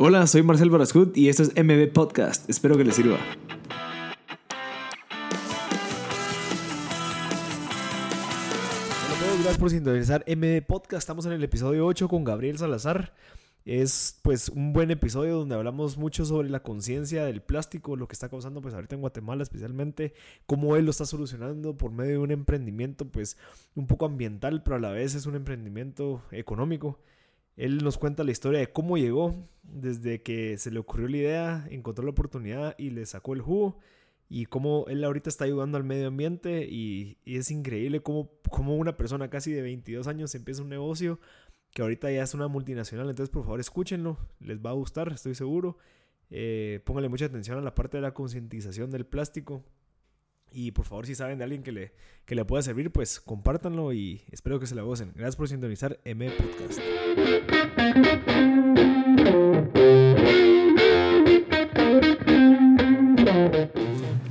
Hola, soy Marcel Barascut y esto es MB Podcast. Espero que les sirva. Todos, gracias por sintonizar MB Podcast. Estamos en el episodio 8 con Gabriel Salazar. Es pues un buen episodio donde hablamos mucho sobre la conciencia del plástico, lo que está causando pues ahorita en Guatemala especialmente, cómo él lo está solucionando por medio de un emprendimiento pues un poco ambiental, pero a la vez es un emprendimiento económico. Él nos cuenta la historia de cómo llegó, desde que se le ocurrió la idea, encontró la oportunidad y le sacó el jugo, y cómo él ahorita está ayudando al medio ambiente, y, es increíble cómo, cómo, una persona casi de 22 años empieza un negocio que ahorita ya es una multinacional, entonces por favor escúchenlo, les va a gustar, estoy seguro. Eh, pónganle mucha atención a la parte de la concientización del plástico. Y por favor, si saben de alguien que le, que le pueda servir, pues compártanlo y espero que se la gocen. Gracias por sintonizar M Podcast.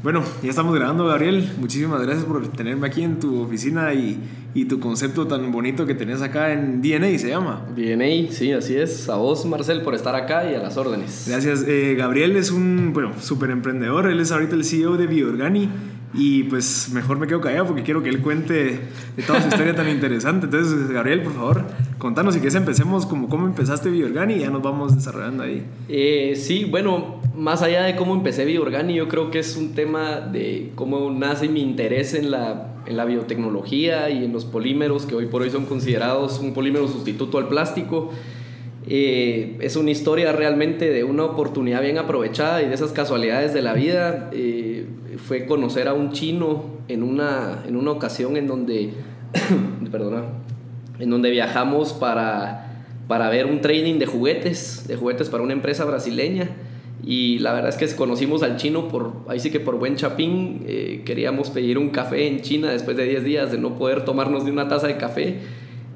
Bueno, ya estamos grabando, Gabriel. Muchísimas gracias por tenerme aquí en tu oficina y, y tu concepto tan bonito que tenés acá en DNA, se llama. DNA, sí, así es. A vos, Marcel, por estar acá y a las órdenes. Gracias. Eh, Gabriel es un, bueno, súper emprendedor. Él es ahorita el CEO de Bioorgani. Y pues mejor me quedo callado porque quiero que él cuente de toda su historia tan interesante. Entonces, Gabriel, por favor, contanos y que empecemos como cómo empezaste Bioorgani y ya nos vamos desarrollando ahí. Eh, sí, bueno, más allá de cómo empecé Bioorgani, yo creo que es un tema de cómo nace mi interés en la, en la biotecnología y en los polímeros que hoy por hoy son considerados un polímero sustituto al plástico. Eh, es una historia realmente de una oportunidad bien aprovechada y de esas casualidades de la vida. Eh, fue conocer a un chino en una, en una ocasión en donde, perdona, en donde viajamos para, para ver un trading de juguetes, de juguetes para una empresa brasileña. Y la verdad es que conocimos al chino por, ahí sí que por buen chapín, eh, queríamos pedir un café en China después de 10 días de no poder tomarnos de una taza de café.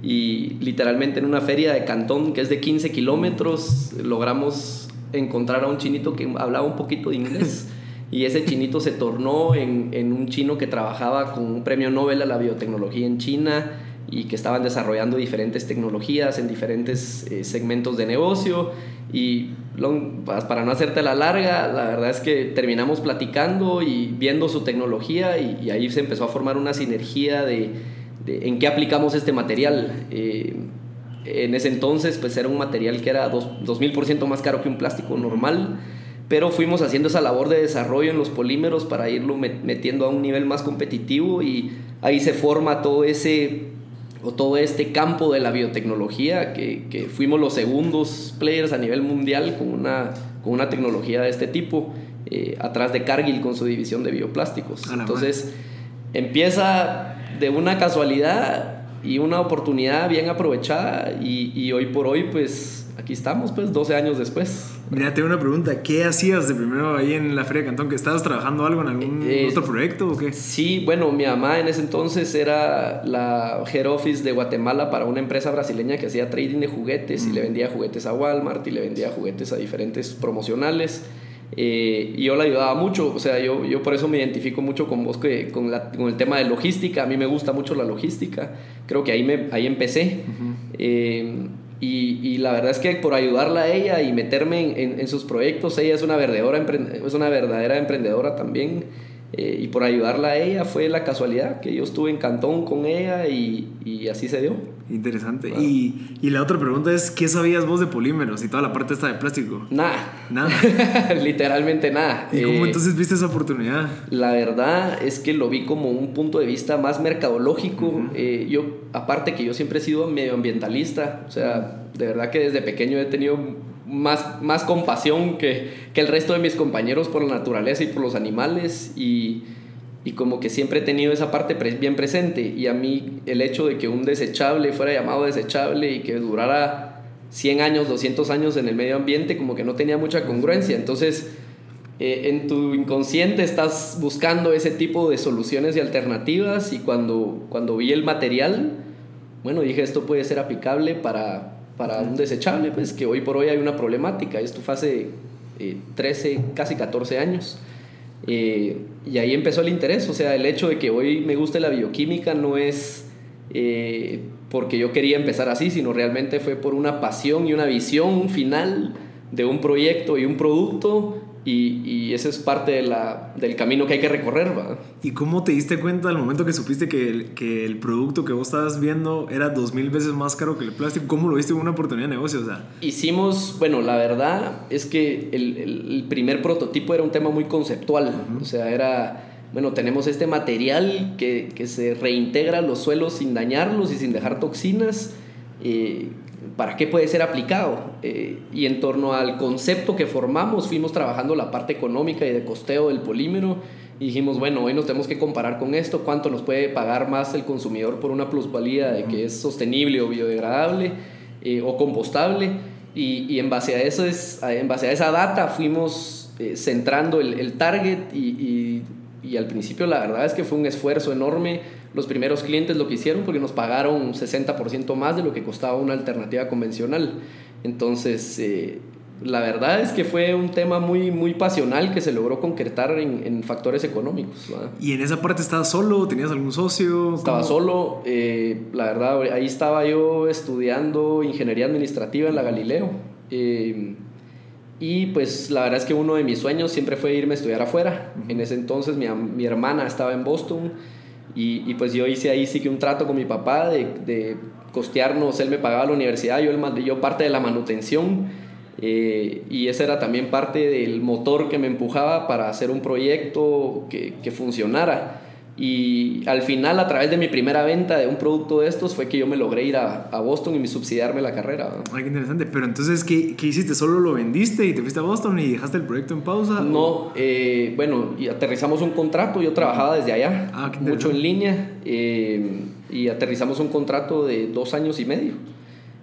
Y literalmente en una feria de Cantón que es de 15 kilómetros logramos encontrar a un chinito que hablaba un poquito de inglés. Y ese chinito se tornó en, en, un chino que trabajaba con un premio Nobel a la biotecnología en China y que estaban desarrollando diferentes tecnologías en diferentes eh, segmentos de negocio. Y para no hacerte la larga, la verdad es que terminamos platicando y viendo su tecnología y, ahí se empezó a formar una sinergia de, de en qué aplicamos este material. Eh, en ese entonces pues era un material que era 2000% más caro que un plástico normal pero fuimos haciendo esa labor de desarrollo en los polímeros para irlo metiendo a un nivel más competitivo y ahí se forma todo ese o todo este campo de la biotecnología que, que fuimos los segundos players a nivel mundial con una, con una tecnología de este tipo eh, atrás de Cargill con su división de bioplásticos entonces empieza de una casualidad y una oportunidad bien aprovechada y, y hoy por hoy pues aquí estamos, pues, 12 años después. Mira, tengo una pregunta. ¿Qué hacías de primero ahí en la Feria de Cantón? ¿Que estabas trabajando algo en algún eh, otro proyecto o qué? Sí, bueno, mi mamá en ese entonces era la head office de Guatemala para una empresa brasileña que hacía trading de juguetes y mm. le vendía juguetes a Walmart y le vendía juguetes a diferentes promocionales. Eh, y yo la ayudaba mucho, o sea, yo, yo por eso me identifico mucho con vos, que, con, la, con el tema de logística, a mí me gusta mucho la logística, creo que ahí, me, ahí empecé. Y, la verdad es que por ayudarla a ella y meterme en, sus proyectos, ella es una verdadera, es una verdadera emprendedora también. Eh, y por ayudarla a ella fue la casualidad que yo estuve en Cantón con ella y, y así se dio. Interesante. Y, y, la otra pregunta es, ¿qué sabías vos de polímeros y toda la parte esta de plástico? Nada. Nada. Literalmente nada. ¿Y cómo eh, entonces viste esa oportunidad? La verdad es que lo vi como un punto de vista más mercadológico. Eh, yo, aparte que yo siempre he sido medioambientalista, o sea, de verdad que desde pequeño he tenido más, más compasión que, que el resto de mis compañeros por la naturaleza y por los animales. Y, y como que siempre he tenido esa parte bien presente. Y a mí el hecho de que un desechable fuera llamado desechable y que durara 100 años, 200 años en el medio ambiente como que no tenía mucha congruencia. Entonces, eh, en tu inconsciente estás buscando ese tipo de soluciones y alternativas. Y cuando, cuando vi el material, bueno, dije esto puede ser aplicable para, para un desechable, pues que hoy por hoy hay una problemática. Esto fue hace 13, eh, casi 14 años. Eh, y ahí empezó el interés, o sea, el hecho de que hoy me guste la bioquímica no es eh, porque yo quería empezar así, sino realmente fue por una pasión y una visión final de un proyecto y un producto y, y ese es parte de la, del camino que hay que recorrer. ¿va? ¿Y cómo te diste cuenta al momento que supiste que el, que el producto que vos estabas viendo era dos mil veces más caro que el plástico? ¿Cómo lo viste como una oportunidad de negocio? O sea, Hicimos, bueno, la verdad es que el, el primer prototipo era un tema muy conceptual, o sea, era bueno, tenemos este material que, que, se reintegra a los suelos sin dañarlos y sin dejar toxinas. Eh, ¿Para qué puede ser aplicado? Eh, y en torno al concepto que formamos, fuimos trabajando la parte económica y de costeo del polímero. Y dijimos, bueno, hoy nos tenemos que comparar con esto, cuánto nos puede pagar más el consumidor por una plusvalía de que es sostenible o biodegradable eh, o compostable. Y, y, en, base a eso es, en base a esa data fuimos eh, centrando el, el target y, y, y, al principio la verdad es que fue un esfuerzo enorme. Los primeros clientes lo que hicieron porque nos pagaron 60% más de lo que costaba una alternativa convencional. Entonces, eh, la verdad es que fue un tema muy, muy pasional que se logró concretar en, en factores económicos. ¿verdad? ¿Y en esa parte estabas solo? ¿Tenías algún socio? Estaba solo. Eh, la verdad, ahí estaba yo estudiando ingeniería administrativa en la Galileo. Eh, y pues la verdad es que uno de mis sueños siempre fue irme a estudiar afuera. En ese entonces mi, mi, hermana estaba en Boston y, y, pues yo hice ahí sí que un trato con mi papá de, de costearnos, él me pagaba la universidad, yo, el, yo parte de la manutención eh, y ese era también parte del motor que me empujaba para hacer un proyecto que, que funcionara. Y al final, a través de mi primera venta de un producto de estos, fue que yo me logré ir a, a Boston y me subsidiarme la carrera. ¿no? Ay, qué interesante. Pero entonces, ¿qué, ¿qué, hiciste? ¿Solo lo vendiste y te fuiste a Boston y dejaste el proyecto en pausa? No, eh, bueno, y aterrizamos un contrato. Yo trabajaba desde allá, ah, mucho en línea, eh, y aterrizamos un contrato de dos años y medio.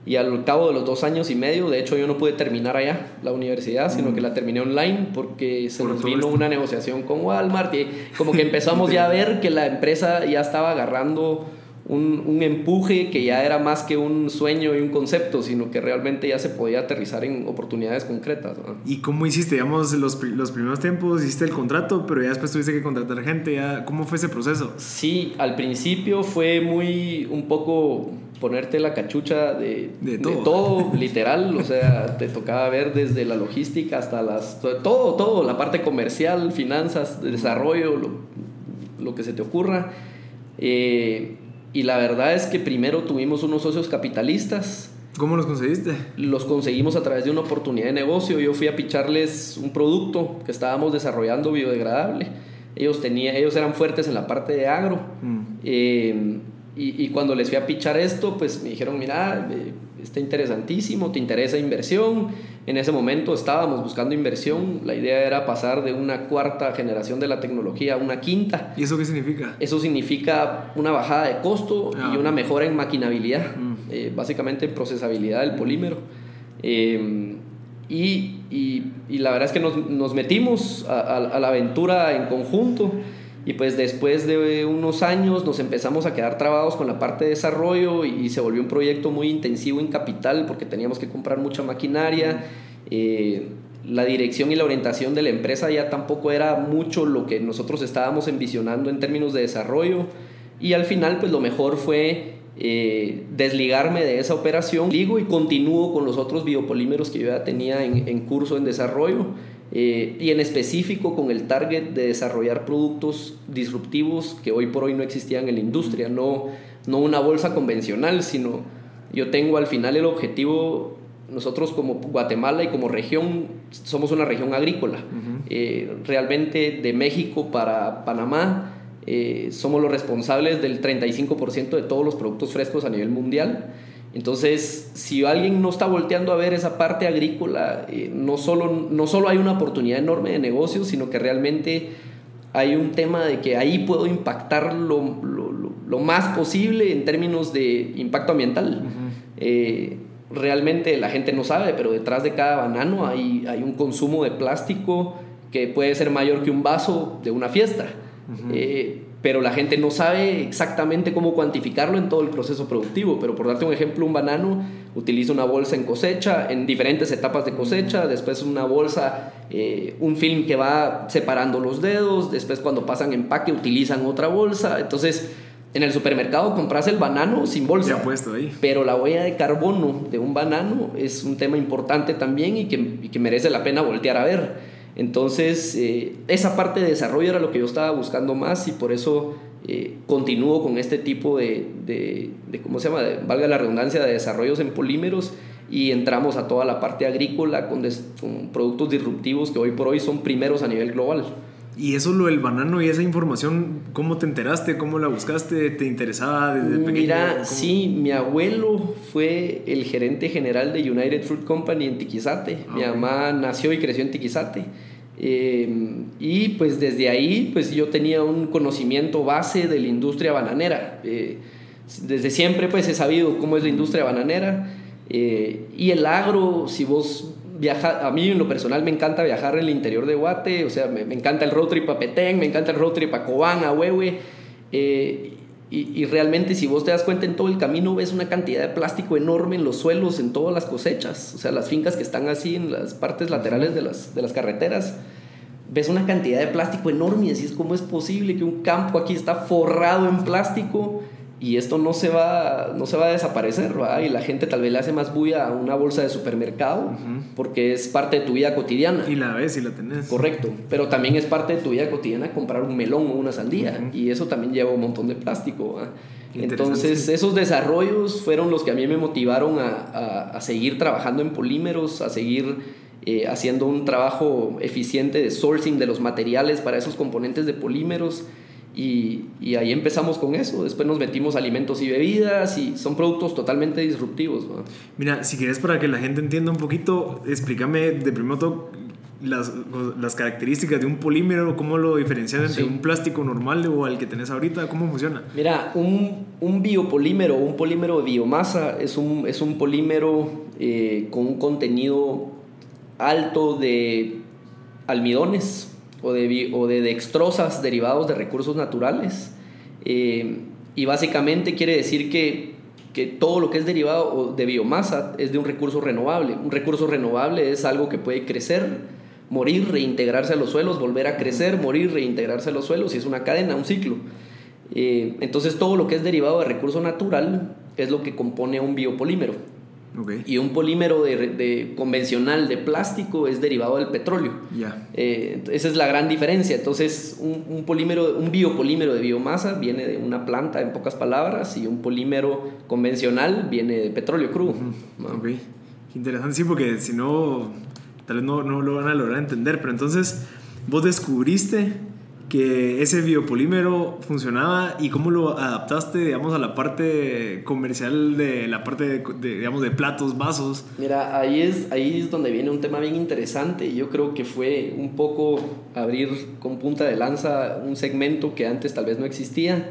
Y al cabo de los dos años y medio, de hecho yo no pude terminar allá la universidad, sino que la terminé online porque se Por nos vino esto. una negociación con Walmart y como que empezamos ya a ver que la empresa ya estaba agarrando un, un, empuje que ya era más que un sueño y un concepto, sino que realmente ya se podía aterrizar en oportunidades concretas. ¿no? ¿Y cómo hiciste, digamos, los, los primeros tiempos? Hiciste el contrato, pero ya después tuviste que contratar gente. Ya, ¿Cómo fue ese proceso? Sí, al principio fue muy un poco ponerte la cachucha de, de, todo. de, todo. literal, o sea, te tocaba ver desde la logística hasta las... Todo, todo, la parte comercial, finanzas, desarrollo, lo, lo que se te ocurra. Eh, y la verdad es que primero tuvimos unos socios capitalistas. ¿Cómo los conseguiste? Los conseguimos a través de una oportunidad de negocio. Yo fui a picharles un producto que estábamos desarrollando biodegradable. Ellos, tenía, ellos eran fuertes en la parte de agro. Mm. Eh, y, y, cuando les fui a pichar esto, pues me dijeron, mira, eh, está interesantísimo, te interesa inversión. En ese momento estábamos buscando inversión. La idea era pasar de una cuarta generación de la tecnología a una quinta. ¿Y eso qué significa? Eso significa una bajada de costo ah. y una mejora en maquinabilidad, mm. eh, básicamente en procesabilidad del polímero. Eh, y, y, y, la verdad es que nos, nos metimos a, a, a la aventura en conjunto. Y pues después de unos años nos empezamos a quedar trabados con la parte de desarrollo y, y se volvió un proyecto muy intensivo en capital porque teníamos que comprar mucha maquinaria. Eh, la dirección y la orientación de la empresa ya tampoco era mucho lo que nosotros estábamos envisionando en términos de desarrollo. Y al final pues lo mejor fue eh, desligarme de esa operación. Ligo y continúo con los otros biopolímeros que yo ya tenía en, en curso en desarrollo eh, y en específico con el target de desarrollar productos disruptivos que hoy por hoy no existían en la industria, no, no una bolsa convencional, sino yo tengo al final el objetivo, nosotros como Guatemala y como región, somos una región agrícola, uh -huh. eh, realmente de México para Panamá. Eh, somos los responsables del 35% de todos los productos frescos a nivel mundial. Entonces, si alguien no está volteando a ver esa parte agrícola, eh, no, solo, no solo hay una oportunidad enorme de negocio, sino que realmente hay un tema de que ahí puedo impactar lo, lo, lo, lo más posible en términos de impacto ambiental. Uh -huh. eh, realmente la gente no sabe, pero detrás de cada banano hay, hay un consumo de plástico que puede ser mayor que un vaso de una fiesta. Uh -huh. eh, pero la gente no sabe exactamente cómo cuantificarlo en todo el proceso productivo. Pero por darte un ejemplo, un banano utiliza una bolsa en cosecha, en diferentes etapas de cosecha, después una bolsa, eh, un film que va separando los dedos, después cuando pasan empaque utilizan otra bolsa. Entonces, en el supermercado compras el banano sin bolsa. Ya puesto ahí. Pero la huella de carbono de un banano es un tema importante también y que, y que merece la pena voltear a ver. Entonces, eh, esa parte de desarrollo era lo que yo estaba buscando más y por eso eh, continúo con este tipo de, de, ¿cómo se llama? valga la redundancia, de desarrollos en polímeros y entramos a toda la parte agrícola con, con productos disruptivos que hoy por hoy son primeros a nivel global. Y eso lo del banano y esa información, ¿cómo te enteraste? ¿Cómo la buscaste? ¿Te interesaba desde pequeño? Mira, sí, mi abuelo fue el gerente general de United Fruit Company en Tiquizate. mi mamá nació y creció en Tiquizate. Em, y pues desde ahí pues yo tenía un conocimiento base de la industria bananera. Eh, desde siempre pues he sabido cómo es la industria bananera eh, y el agro, si vos viajas, a mí en lo personal me encanta viajar en el interior de Guate, o sea, me, encanta el road trip a Petén, me encanta el road trip a Cobán, a Huehue. Eh, y, y, realmente si vos te das cuenta en todo el camino ves una cantidad de plástico enorme en los suelos, en todas las cosechas, o sea, las fincas que están así en las partes laterales de las, de las carreteras, ves una cantidad de plástico enorme y decís, ¿cómo es posible que un campo aquí está forrado en plástico? Y esto no se va, no se va a desaparecer, ¿verdad? Y la gente tal vez le hace más bulla a una bolsa de supermercado porque es parte de tu vida cotidiana. Y la ves y la tenés. Correcto, pero también es parte de tu vida cotidiana comprar un melón o una sandía y eso también lleva un montón de plástico. Entonces esos desarrollos fueron los que a mí me motivaron a, a, seguir trabajando en polímeros, a seguir eh, haciendo un trabajo eficiente de sourcing de los materiales para esos componentes de polímeros y, y, ahí empezamos con eso. Después nos metimos alimentos y bebidas y son productos totalmente disruptivos. Mira, si quieres para que la gente entienda un poquito, explícame de primero las, las características de un polímero, cómo lo diferencian entre un plástico normal o al que tenés ahorita, cómo funciona. Mira, un, un biopolímero, un polímero de biomasa es un, es un polímero eh, con un contenido alto de almidones o de, o de dextrosas derivados de recursos naturales. Eh, y básicamente quiere decir que, que, todo lo que es derivado de biomasa es de un recurso renovable. Un recurso renovable es algo que puede crecer, morir, reintegrarse a los suelos, volver a crecer, morir, reintegrarse a los suelos, y es una cadena, un ciclo. Eh, entonces todo lo que es derivado de recurso natural es lo que compone un biopolímero. Y un polímero de, convencional de plástico es derivado del petróleo. Eh, esa es la gran diferencia. Entonces, un, polímero, un biopolímero de biomasa viene de una planta, en pocas palabras, y un polímero convencional viene de petróleo crudo. interesante, sí, porque si no, tal vez no, no lo van a lograr entender. Pero entonces, vos descubriste que ese biopolímero funcionaba y cómo lo adaptaste, digamos, a la parte comercial de la parte, de, digamos, de platos, vasos. Mira, ahí es, ahí es donde viene un tema bien interesante. Yo creo que fue un poco abrir con punta de lanza un segmento que antes tal vez no existía.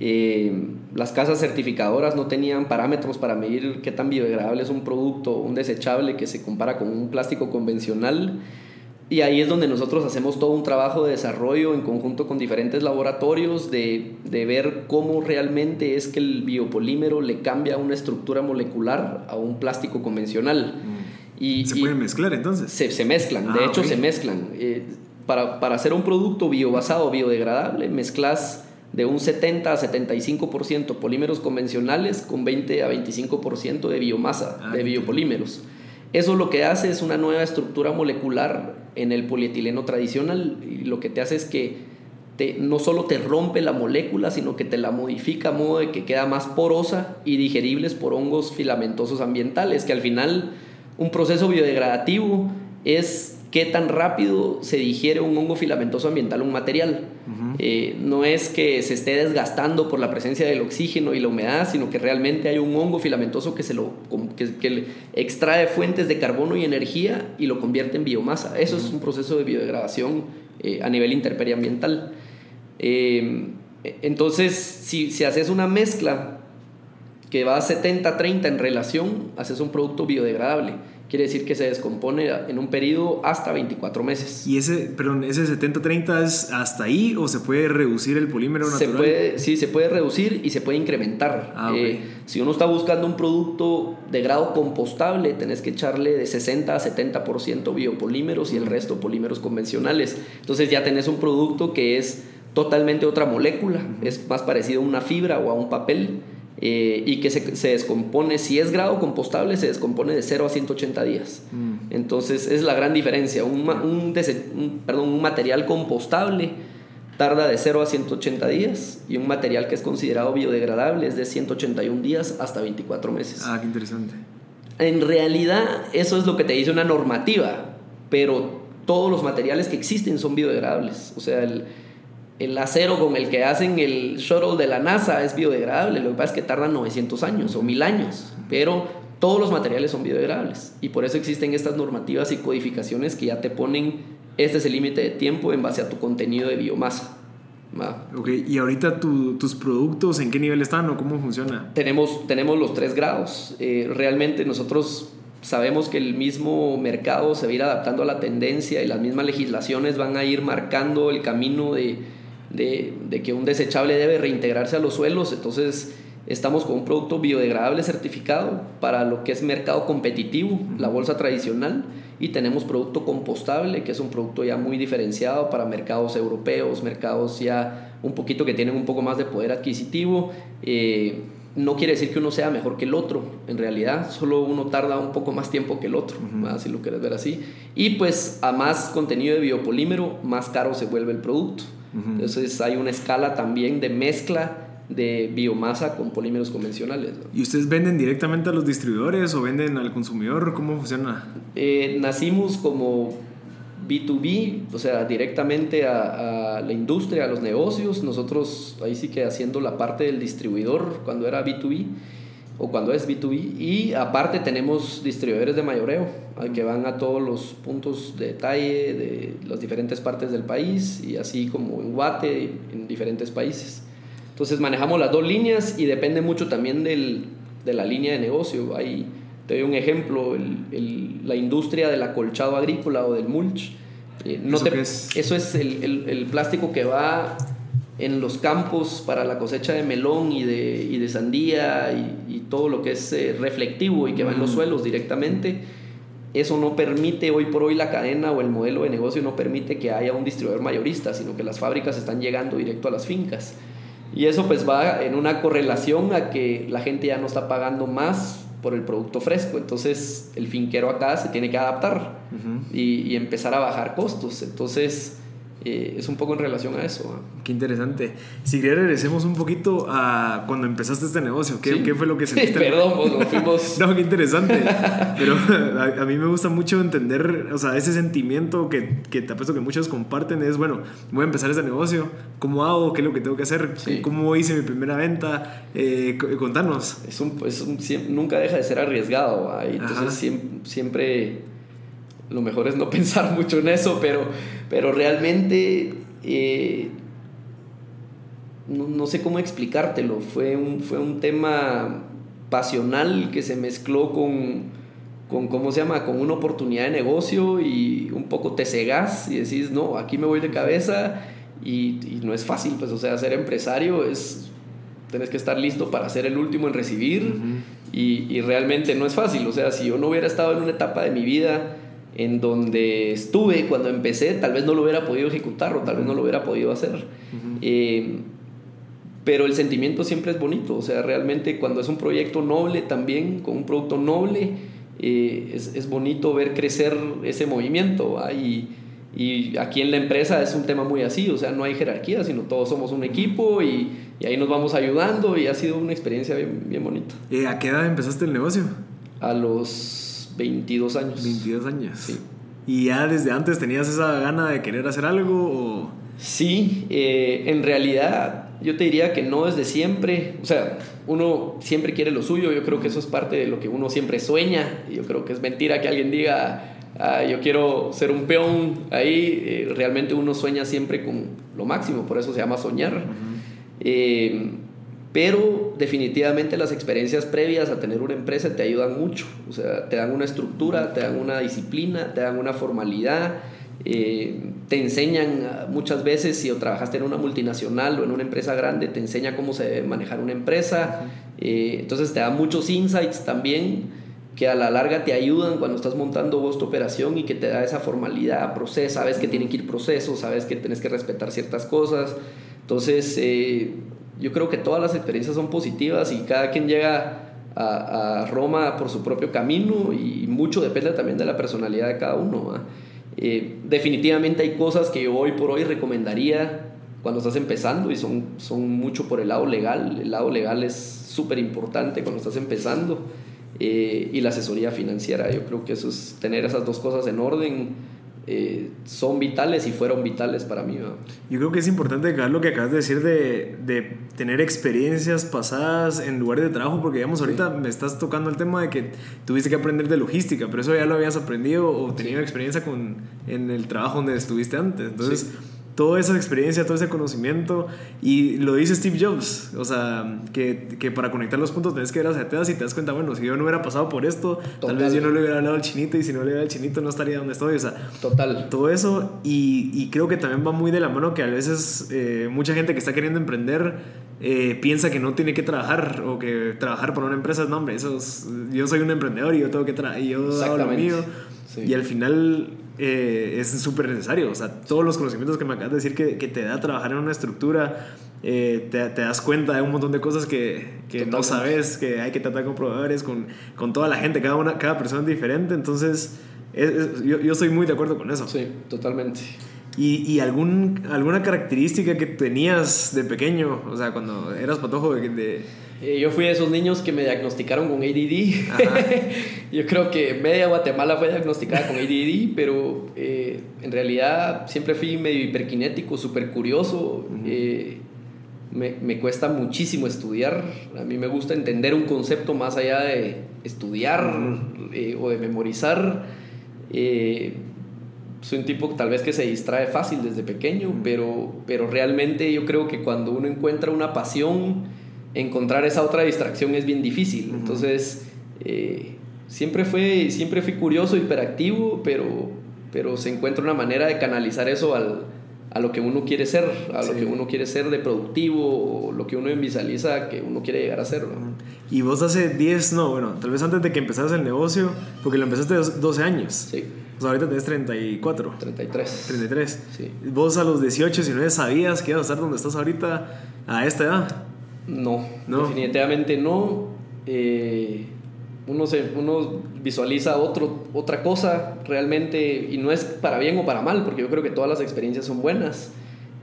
Eh, las casas certificadoras no tenían parámetros para medir qué tan biodegradable es un producto, un desechable que se compara con un plástico convencional. Y ahí es donde nosotros hacemos todo un trabajo de desarrollo en conjunto con diferentes laboratorios de, de, ver cómo realmente es que el biopolímero le cambia una estructura molecular a un plástico convencional. Mm. Y, ¿Se pueden mezclar entonces? Se, se mezclan, de ah, hecho se mezclan. Eh, para, para, hacer un producto biobasado, biodegradable, mezclas de un 70 a 75% polímeros convencionales con 20 a 25% de biomasa, ah, de biopolímeros. Eso lo que hace es una nueva estructura molecular en el polietileno tradicional y lo que te hace es que no solo te rompe la molécula, sino que te la modifica a modo de que queda más porosa y digeribles por hongos filamentosos ambientales, que al final un proceso biodegradativo es qué tan rápido se digiere un hongo filamentoso ambiental un material. Eh, no es que se esté desgastando por la presencia del oxígeno y la humedad, sino que realmente hay un hongo filamentoso que, se lo, que, extrae fuentes de carbono y energía y lo convierte en biomasa. Eso es un proceso de biodegradación eh, a nivel interperiambiental. Eh, entonces, si, si haces una mezcla que va a 70-30 en relación, haces un producto biodegradable quiere decir que se descompone en un periodo hasta 24 meses. ¿Y ese, perdón, ese 70-30 es hasta ahí o se puede reducir el polímero natural? Se puede, sí, se puede reducir y se puede incrementar. Ah, eh, si uno está buscando un producto de grado compostable, tenés que echarle de 60 a 70% biopolímeros y el resto polímeros convencionales. Entonces ya tenés un producto que es totalmente otra molécula, es más parecido a una fibra o a un papel. Eh, y que se, se, descompone, si es grado compostable, se descompone de 0 a 180 días. Mm. Entonces es la gran diferencia. Un, un, perdón, un material compostable tarda de 0 a 180 días y un material que es considerado biodegradable es de 181 días hasta 24 meses. Ah, qué interesante. En realidad eso es lo que te dice una normativa, pero todos los materiales que existen son biodegradables. O sea, el, el acero con el que hacen el shuttle de la NASA es biodegradable, lo que pasa es que tardan 900 años o 1000 años, pero todos los materiales son biodegradables y por eso existen estas normativas y codificaciones que ya te ponen este es el límite de tiempo en base a tu contenido de biomasa. Ok, y ahorita tus productos, ¿en qué nivel están o cómo funciona? Tenemos, tenemos los tres grados. Eh, realmente nosotros sabemos que el mismo mercado se va a ir adaptando a la tendencia y las mismas legislaciones van a ir marcando el camino de, de, que un desechable debe reintegrarse a los suelos. Entonces estamos con un producto biodegradable certificado para lo que es mercado competitivo, la bolsa tradicional, y tenemos producto compostable, que es un producto ya muy diferenciado para mercados europeos, mercados ya un poquito que tienen un poco más de poder adquisitivo. Eh, no quiere decir que uno sea mejor que el otro, en realidad, solo uno tarda un poco más tiempo que el otro, si lo quieres ver así. Y pues a más contenido de biopolímero, más caro se vuelve el producto. Entonces hay una escala también de mezcla de biomasa con polímeros convencionales. ¿Y ustedes venden directamente a los distribuidores o venden al consumidor? ¿Cómo funciona? Eh, nacimos como B2B, o sea, directamente a, a, la industria, a los negocios. Nosotros ahí sí que haciendo la parte del distribuidor cuando era B2B o cuando es B2B. Y aparte tenemos distribuidores de mayoreo, que van a todos los puntos de detalle de las diferentes partes del país y así como en Guate, en diferentes países. Entonces manejamos las dos líneas y depende mucho también del, de la línea de negocio. Ahí te doy un ejemplo, el, la industria del acolchado agrícola o del mulch. Eh, no ¿Eso, es? eso es el, el, plástico que va en los campos para la cosecha de melón y de, y de sandía y, y, todo lo que es eh, reflectivo y que va en los suelos directamente. Eso no permite, hoy por hoy la cadena o el modelo de negocio no permite que haya un distribuidor mayorista, sino que las fábricas están llegando directo a las fincas. Y eso pues va en una correlación a que la gente ya no está pagando más por el producto fresco. Entonces el finquero acá se tiene que adaptar y, y, empezar a bajar costos. Entonces eh, es un poco en relación a eso. Qué interesante. Si quieres regresemos un poquito a cuando empezaste este negocio. ¿Qué, ¿qué fue lo que sentiste? Perdón, pues fuimos... no, qué interesante. Pero a, mí me gusta mucho entender, o sea, ese sentimiento que, que te apuesto que muchos comparten es, bueno, voy a empezar este negocio. ¿Cómo hago? ¿Qué es lo que tengo que hacer? ¿Cómo hice mi primera venta? Eh, contanos. Es un, es un, nunca deja de ser arriesgado. Entonces siempre, siempre lo mejor es no pensar mucho en eso, pero, pero realmente eh, no, sé cómo explicártelo. Fue un, fue un tema pasional que se mezcló con, con, ¿cómo se llama? Con una oportunidad de negocio y un poco te cegas y decís, no, aquí me voy de cabeza y, no es fácil, pues, o sea, ser empresario es, tienes que estar listo para ser el último en recibir y, y realmente no es fácil, o sea, si yo no hubiera estado en una etapa de mi vida en donde estuve cuando empecé, tal vez no lo hubiera podido ejecutar o tal vez no lo hubiera podido hacer. Eh, pero el sentimiento siempre es bonito, o sea, realmente cuando es un proyecto noble también, con un producto noble, eh, es, es, bonito ver crecer ese movimiento. Y, y, aquí en la empresa es un tema muy así, o sea, no hay jerarquía, sino todos somos un equipo y, y ahí nos vamos ayudando y ha sido una experiencia bien, bien bonita. ¿Y ¿A qué edad empezaste el negocio? A los 22 años. 22 años. Sí. ¿Y ya desde antes tenías esa gana de querer hacer algo? O? Sí, eh, en realidad yo te diría que no desde siempre. O sea, uno siempre quiere lo suyo. Yo creo que eso es parte de lo que uno siempre sueña. Yo creo que es mentira que alguien diga, ah, yo quiero ser un peón ahí. Eh, realmente uno sueña siempre con lo máximo, por eso se llama soñar. Pero definitivamente las experiencias previas a tener una empresa te ayudan mucho. O sea, te dan una estructura, te dan una disciplina, te dan una formalidad. Eh, te enseñan muchas veces, si o trabajaste en una multinacional o en una empresa grande, te enseña cómo se debe manejar una empresa. Eh, entonces te da muchos insights también que a la larga te ayudan cuando estás montando vos tu operación y que te da esa formalidad, proceso, sabes que tienen que ir procesos, sabes que tienes que respetar ciertas cosas. Entonces, eh, yo creo que todas las experiencias son positivas y cada quien llega a, Roma por su propio camino y mucho depende también de la personalidad de cada uno. Eh, definitivamente hay cosas que yo hoy por hoy recomendaría cuando estás empezando y son, son mucho por el lado legal. El lado legal es súper importante cuando estás empezando. Eh, y la asesoría financiera. Yo creo que eso es tener esas dos cosas en orden. Eh, son vitales y fueron vitales para mí. Yo creo que es importante dejar lo que acabas de decir de, de, tener experiencias pasadas en lugares de trabajo, porque digamos ahorita me estás tocando el tema de que tuviste que aprender de logística, pero eso ya lo habías aprendido o tenido experiencia con, en el trabajo donde estuviste antes. Entonces toda esa experiencia, todo ese conocimiento. Y lo dice Steve Jobs, o sea, que, que para conectar los puntos tenés que ver hacia atrás y te das cuenta, bueno, si yo no hubiera pasado por esto, tal vez yo no le hubiera hablado al chinito y si no le hubiera al chinito no estaría donde estoy. O sea, Total. todo eso. Y, y creo que también va muy de la mano que a veces eh, mucha gente que está queriendo emprender eh, piensa que no tiene que trabajar o que trabajar por una empresa es nombre. Eso yo soy un emprendedor y yo tengo que trabajar y yo hago lo mío. Y al final eh, es súper necesario. O sea, todos los conocimientos que me acabas de decir que, que te da trabajar en una estructura, eh, te, te, das cuenta de un montón de cosas que, que no sabes, que hay que tratar con proveedores, con, con toda la gente, cada, una, cada persona es diferente. Entonces, yo, yo estoy muy de acuerdo con eso. Sí, totalmente. ¿Y, y algún, alguna característica que tenías de pequeño? O sea, cuando eras patojo de eh, yo fui de esos niños que me diagnosticaron con ADD. yo creo que media Guatemala fue diagnosticada con ADD, pero eh, en realidad siempre fui medio hiperkinético, súper curioso. Eh, me, me, cuesta muchísimo estudiar. A mí me gusta entender un concepto más allá de estudiar o de memorizar. soy un tipo tal vez que se distrae fácil desde pequeño, pero, pero realmente yo creo que cuando uno encuentra una pasión, encontrar esa otra distracción es bien difícil. Entonces, eh, siempre, fue, siempre fui curioso, hiperactivo, pero, pero se encuentra una manera de canalizar eso al, a lo que uno quiere ser, a lo que uno quiere ser de productivo, o lo que uno visualiza que uno quiere llegar a ser. Y vos hace 10, no, bueno, tal vez antes de que empezaras el negocio, porque lo empezaste 12 años. Sí. O sea, ahorita tenés 34. 33. 33. Sí. Vos a los 18, si no sabías que ibas a estar donde estás ahorita a esta edad. No, definitivamente no. Eh, uno, se, uno visualiza otro, otra cosa realmente y no es para bien o para mal, porque yo creo que todas las experiencias son buenas.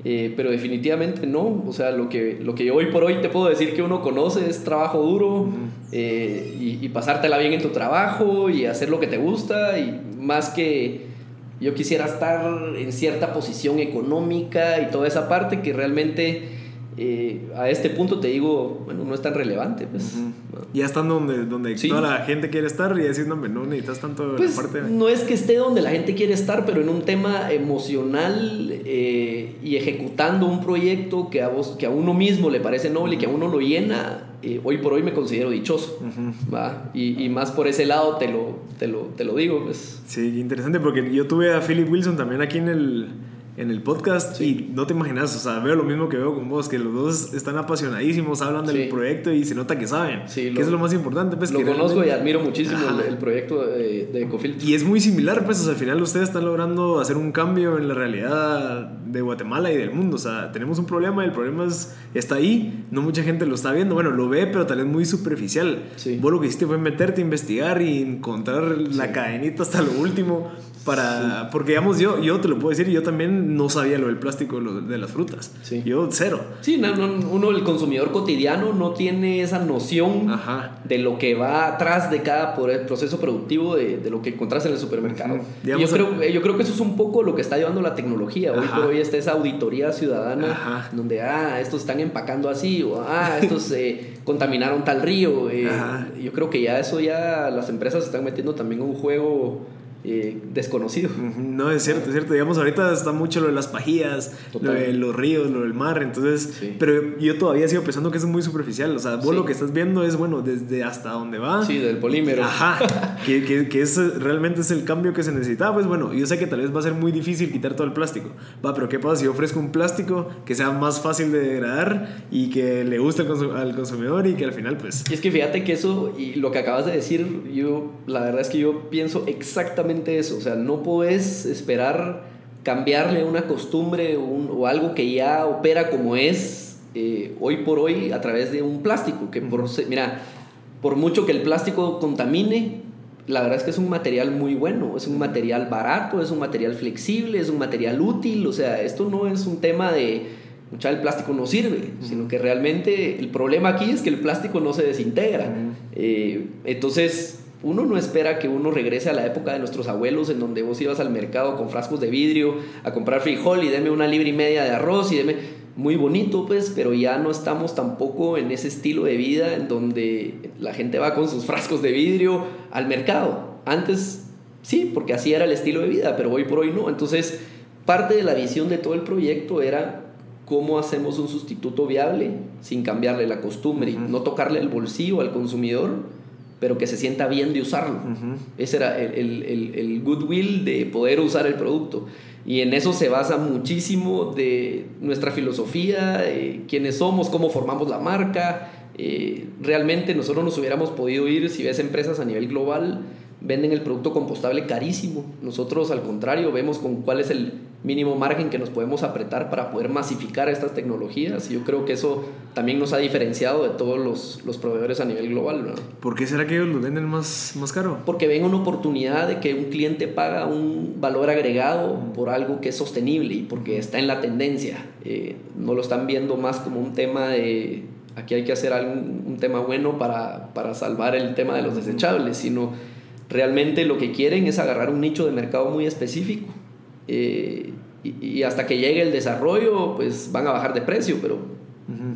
Eh, pero definitivamente no. O sea, lo que, lo que hoy por hoy te puedo decir que uno conoce es trabajo duro eh, y, y, pasártela bien en tu trabajo y hacer lo que te gusta y más que yo quisiera estar en cierta posición económica y toda esa parte que realmente eh, a este punto te digo, bueno, no es tan relevante. Pues, Ya están donde, donde toda la gente quiere estar y decís, no, no necesitas tanto pues, parte. No es que esté donde la gente quiere estar, pero en un tema emocional eh, y ejecutando un proyecto que a, vos, que a uno mismo le parece noble y que a uno lo llena, eh, hoy por hoy me considero dichoso. ¿va? Y, y, más por ese lado te lo, te lo, te lo digo. Pues. Sí, interesante porque yo tuve a Philip Wilson también aquí en el en el podcast y no te imaginas, o sea, veo lo mismo que veo con vos, que los dos están apasionadísimos, hablan del proyecto y se nota que saben, que es lo más importante. Pues, lo conozco y admiro muchísimo el, proyecto de, de Ecofiltro. Y es muy similar, pues, o sea, al final ustedes están logrando hacer un cambio en la realidad de Guatemala y del mundo, o sea, tenemos un problema y el problema es, está ahí, no mucha gente lo está viendo, bueno, lo ve, pero tal vez muy superficial. Vos lo que hiciste fue meterte a investigar y encontrar la cadenita hasta lo último para porque digamos yo yo te lo puedo decir yo también no sabía lo del plástico de las frutas. Sí. yo cero. Sí no, no, uno el consumidor cotidiano no tiene esa noción de lo que va atrás de cada proceso productivo de, de lo que encontrás en el supermercado. Yo creo yo creo que eso es un poco lo que está llevando la tecnología. Hoy por hoy está esa auditoría ciudadana donde ah estos están empacando así o ah estos eh, contaminaron tal río eh, yo creo que ya eso ya las empresas están metiendo también un juego eh, desconocido. No, es cierto, es cierto. Digamos, ahorita está mucho lo de las pajillas, lo de los ríos, lo del mar, entonces... Pero yo todavía sigo pensando que es muy superficial. O sea, vos lo que estás viendo es, bueno, desde hasta dónde va. Sí, del polímero. Ajá. que, que, que es, realmente es el cambio que se necesita. Pues bueno, yo sé que tal vez va a ser muy difícil quitar todo el plástico. Va, pero ¿qué pasa si yo ofrezco un plástico que sea más fácil de degradar y que le guste al consumidor y que al final, pues... Y es que fíjate que eso, y lo que acabas de decir, yo, la verdad es que yo pienso exactamente eso, o sea, no puedes esperar cambiarle una costumbre o, algo que ya opera como es eh, hoy por hoy a través de un plástico, que por, mira, por mucho que el plástico contamine, la verdad es que es un material muy bueno, es un material barato, es un material flexible, es un material útil, o sea, esto no es un tema de, mucha el plástico no sirve, sino que realmente el problema aquí es que el plástico no se desintegra. Eh, entonces, uno no espera que uno regrese a la época de nuestros abuelos en donde vos ibas al mercado con frascos de vidrio a comprar frijol y deme una libra y media de arroz y deme muy bonito pues, pero ya no estamos tampoco en ese estilo de vida en donde la gente va con sus frascos de vidrio al mercado. Antes sí, porque así era el estilo de vida, pero hoy por hoy no. Entonces, parte de la visión de todo el proyecto era cómo hacemos un sustituto viable sin cambiarle la costumbre y no tocarle el bolsillo al consumidor pero que se sienta bien de usarlo. Ese era el, el, el, goodwill de poder usar el producto. Y en eso se basa muchísimo de nuestra filosofía, quiénes somos, cómo formamos la marca. Eh, realmente nosotros nos hubiéramos podido ir, si ves empresas a nivel global, venden el producto compostable carísimo. Nosotros al contrario vemos con cuál es el mínimo margen que nos podemos apretar para poder masificar estas tecnologías. Y yo creo que eso también nos ha diferenciado de todos los, los proveedores a nivel global. ¿no? ¿Por qué será que ellos lo venden más, más caro? Porque ven una oportunidad de que un cliente paga un valor agregado por algo que es sostenible y porque está en la tendencia. Eh, no lo están viendo más como un tema de aquí hay que hacer algún, un tema bueno para, para salvar el tema de los desechables, sino realmente lo que quieren es agarrar un nicho de mercado muy específico eh, y, hasta que llegue el desarrollo, pues van a bajar de precio, pero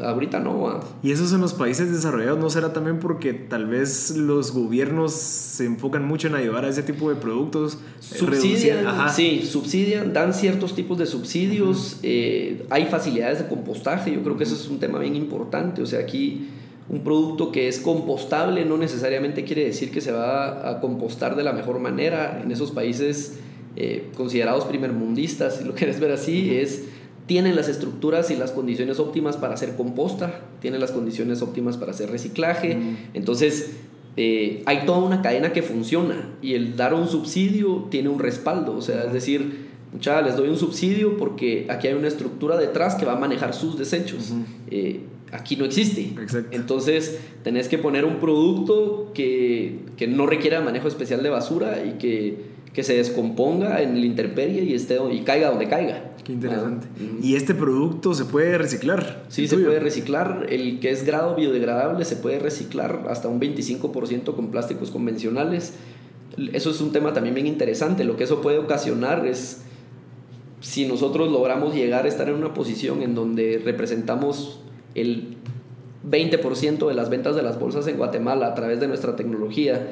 ahorita no. ¿Y eso en los países desarrollados no será también porque tal vez los gobiernos se enfocan mucho en ayudar a ese tipo de productos? Eh, subsidian, sí, subsidian, dan ciertos tipos de subsidios, eh, hay facilidades de compostaje, yo creo que eso es un tema bien importante, o sea, aquí un producto que es compostable no necesariamente quiere decir que se va a compostar de la mejor manera. En esos países eh, considerados primermundistas, si lo quieres ver así, es tienen las estructuras y las condiciones óptimas para hacer composta, tienen las condiciones óptimas para hacer reciclaje. Entonces, eh, hay toda una cadena que funciona y el dar un subsidio tiene un respaldo, o sea, es decir, mucha, les doy un subsidio porque aquí hay una estructura detrás que va a manejar sus desechos. Eh, aquí no existe. Entonces, tenés que poner un producto que, que no requiera manejo especial de basura y que que se descomponga en el interperie y, esté, y caiga donde caiga. Qué interesante. ¿Y este producto se puede reciclar? Sí, se puede reciclar. El que es grado biodegradable se puede reciclar hasta un 25% con plásticos convencionales. Eso es un tema también bien interesante. Lo que eso puede ocasionar es si nosotros logramos llegar a estar en una posición en donde representamos el 20% de las ventas de las bolsas en Guatemala a través de nuestra tecnología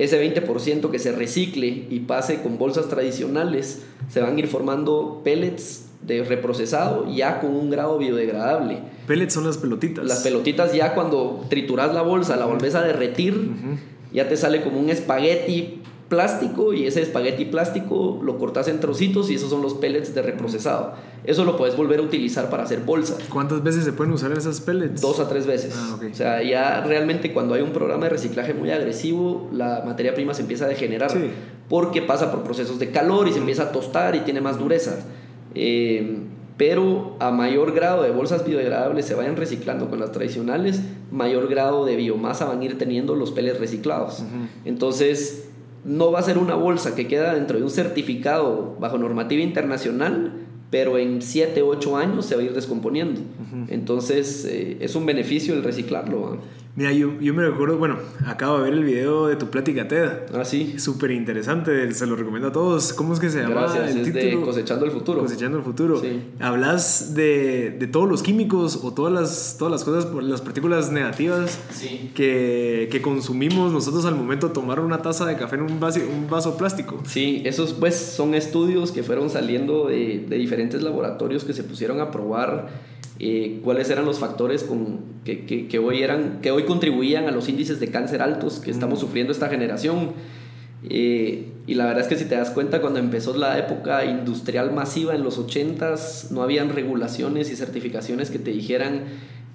ese 20% que se recicle y pase con bolsas tradicionales, se van a ir formando pellets de reprocesado ya con un grado biodegradable. Pellets son las pelotitas. Las pelotitas ya cuando trituras la bolsa, la volvés a derretir, ya te sale como un espagueti plástico y ese espagueti plástico lo cortas en trocitos y esos son los pellets de reprocesado. Eso lo puedes volver a utilizar para hacer bolsas. ¿Cuántas veces se pueden usar esas pellets? Dos a tres veces. Ah, o sea, ya realmente cuando hay un programa de reciclaje muy agresivo, la materia prima se empieza a degenerar porque pasa por procesos de calor y se empieza a tostar y tiene más dureza. Eh, pero a mayor grado de bolsas biodegradables se vayan reciclando con las tradicionales, mayor grado de biomasa van a ir teniendo los pellets reciclados. Entonces, no va a ser una bolsa que queda dentro de un certificado bajo normativa internacional, pero en 7, 8 años se va a ir descomponiendo. Entonces, eh, es un beneficio el reciclarlo. Mira, yo, yo me recuerdo, bueno, acabo de ver el video de tu plática TED. Ah, sí. Súper interesante, se lo recomiendo a todos. ¿Cómo es que se llama? Gracias, el es de Cosechando el Futuro. Cosechando el Futuro. Sí. Hablas de, de todos los químicos o todas las, todas las cosas, las partículas negativas Sí. que, que consumimos nosotros al momento de tomar una taza de café en un vaso, un vaso plástico. Sí, esos pues son estudios que fueron saliendo de, de diferentes laboratorios que se pusieron a probar eh, cuáles eran los factores con, que, que, que hoy eran, que hoy contribuían a los índices de cáncer altos que estamos sufriendo esta generación. Eh, y la verdad es que si te das cuenta, cuando empezó la época industrial masiva en los 80s, no habían regulaciones y certificaciones que te dijeran,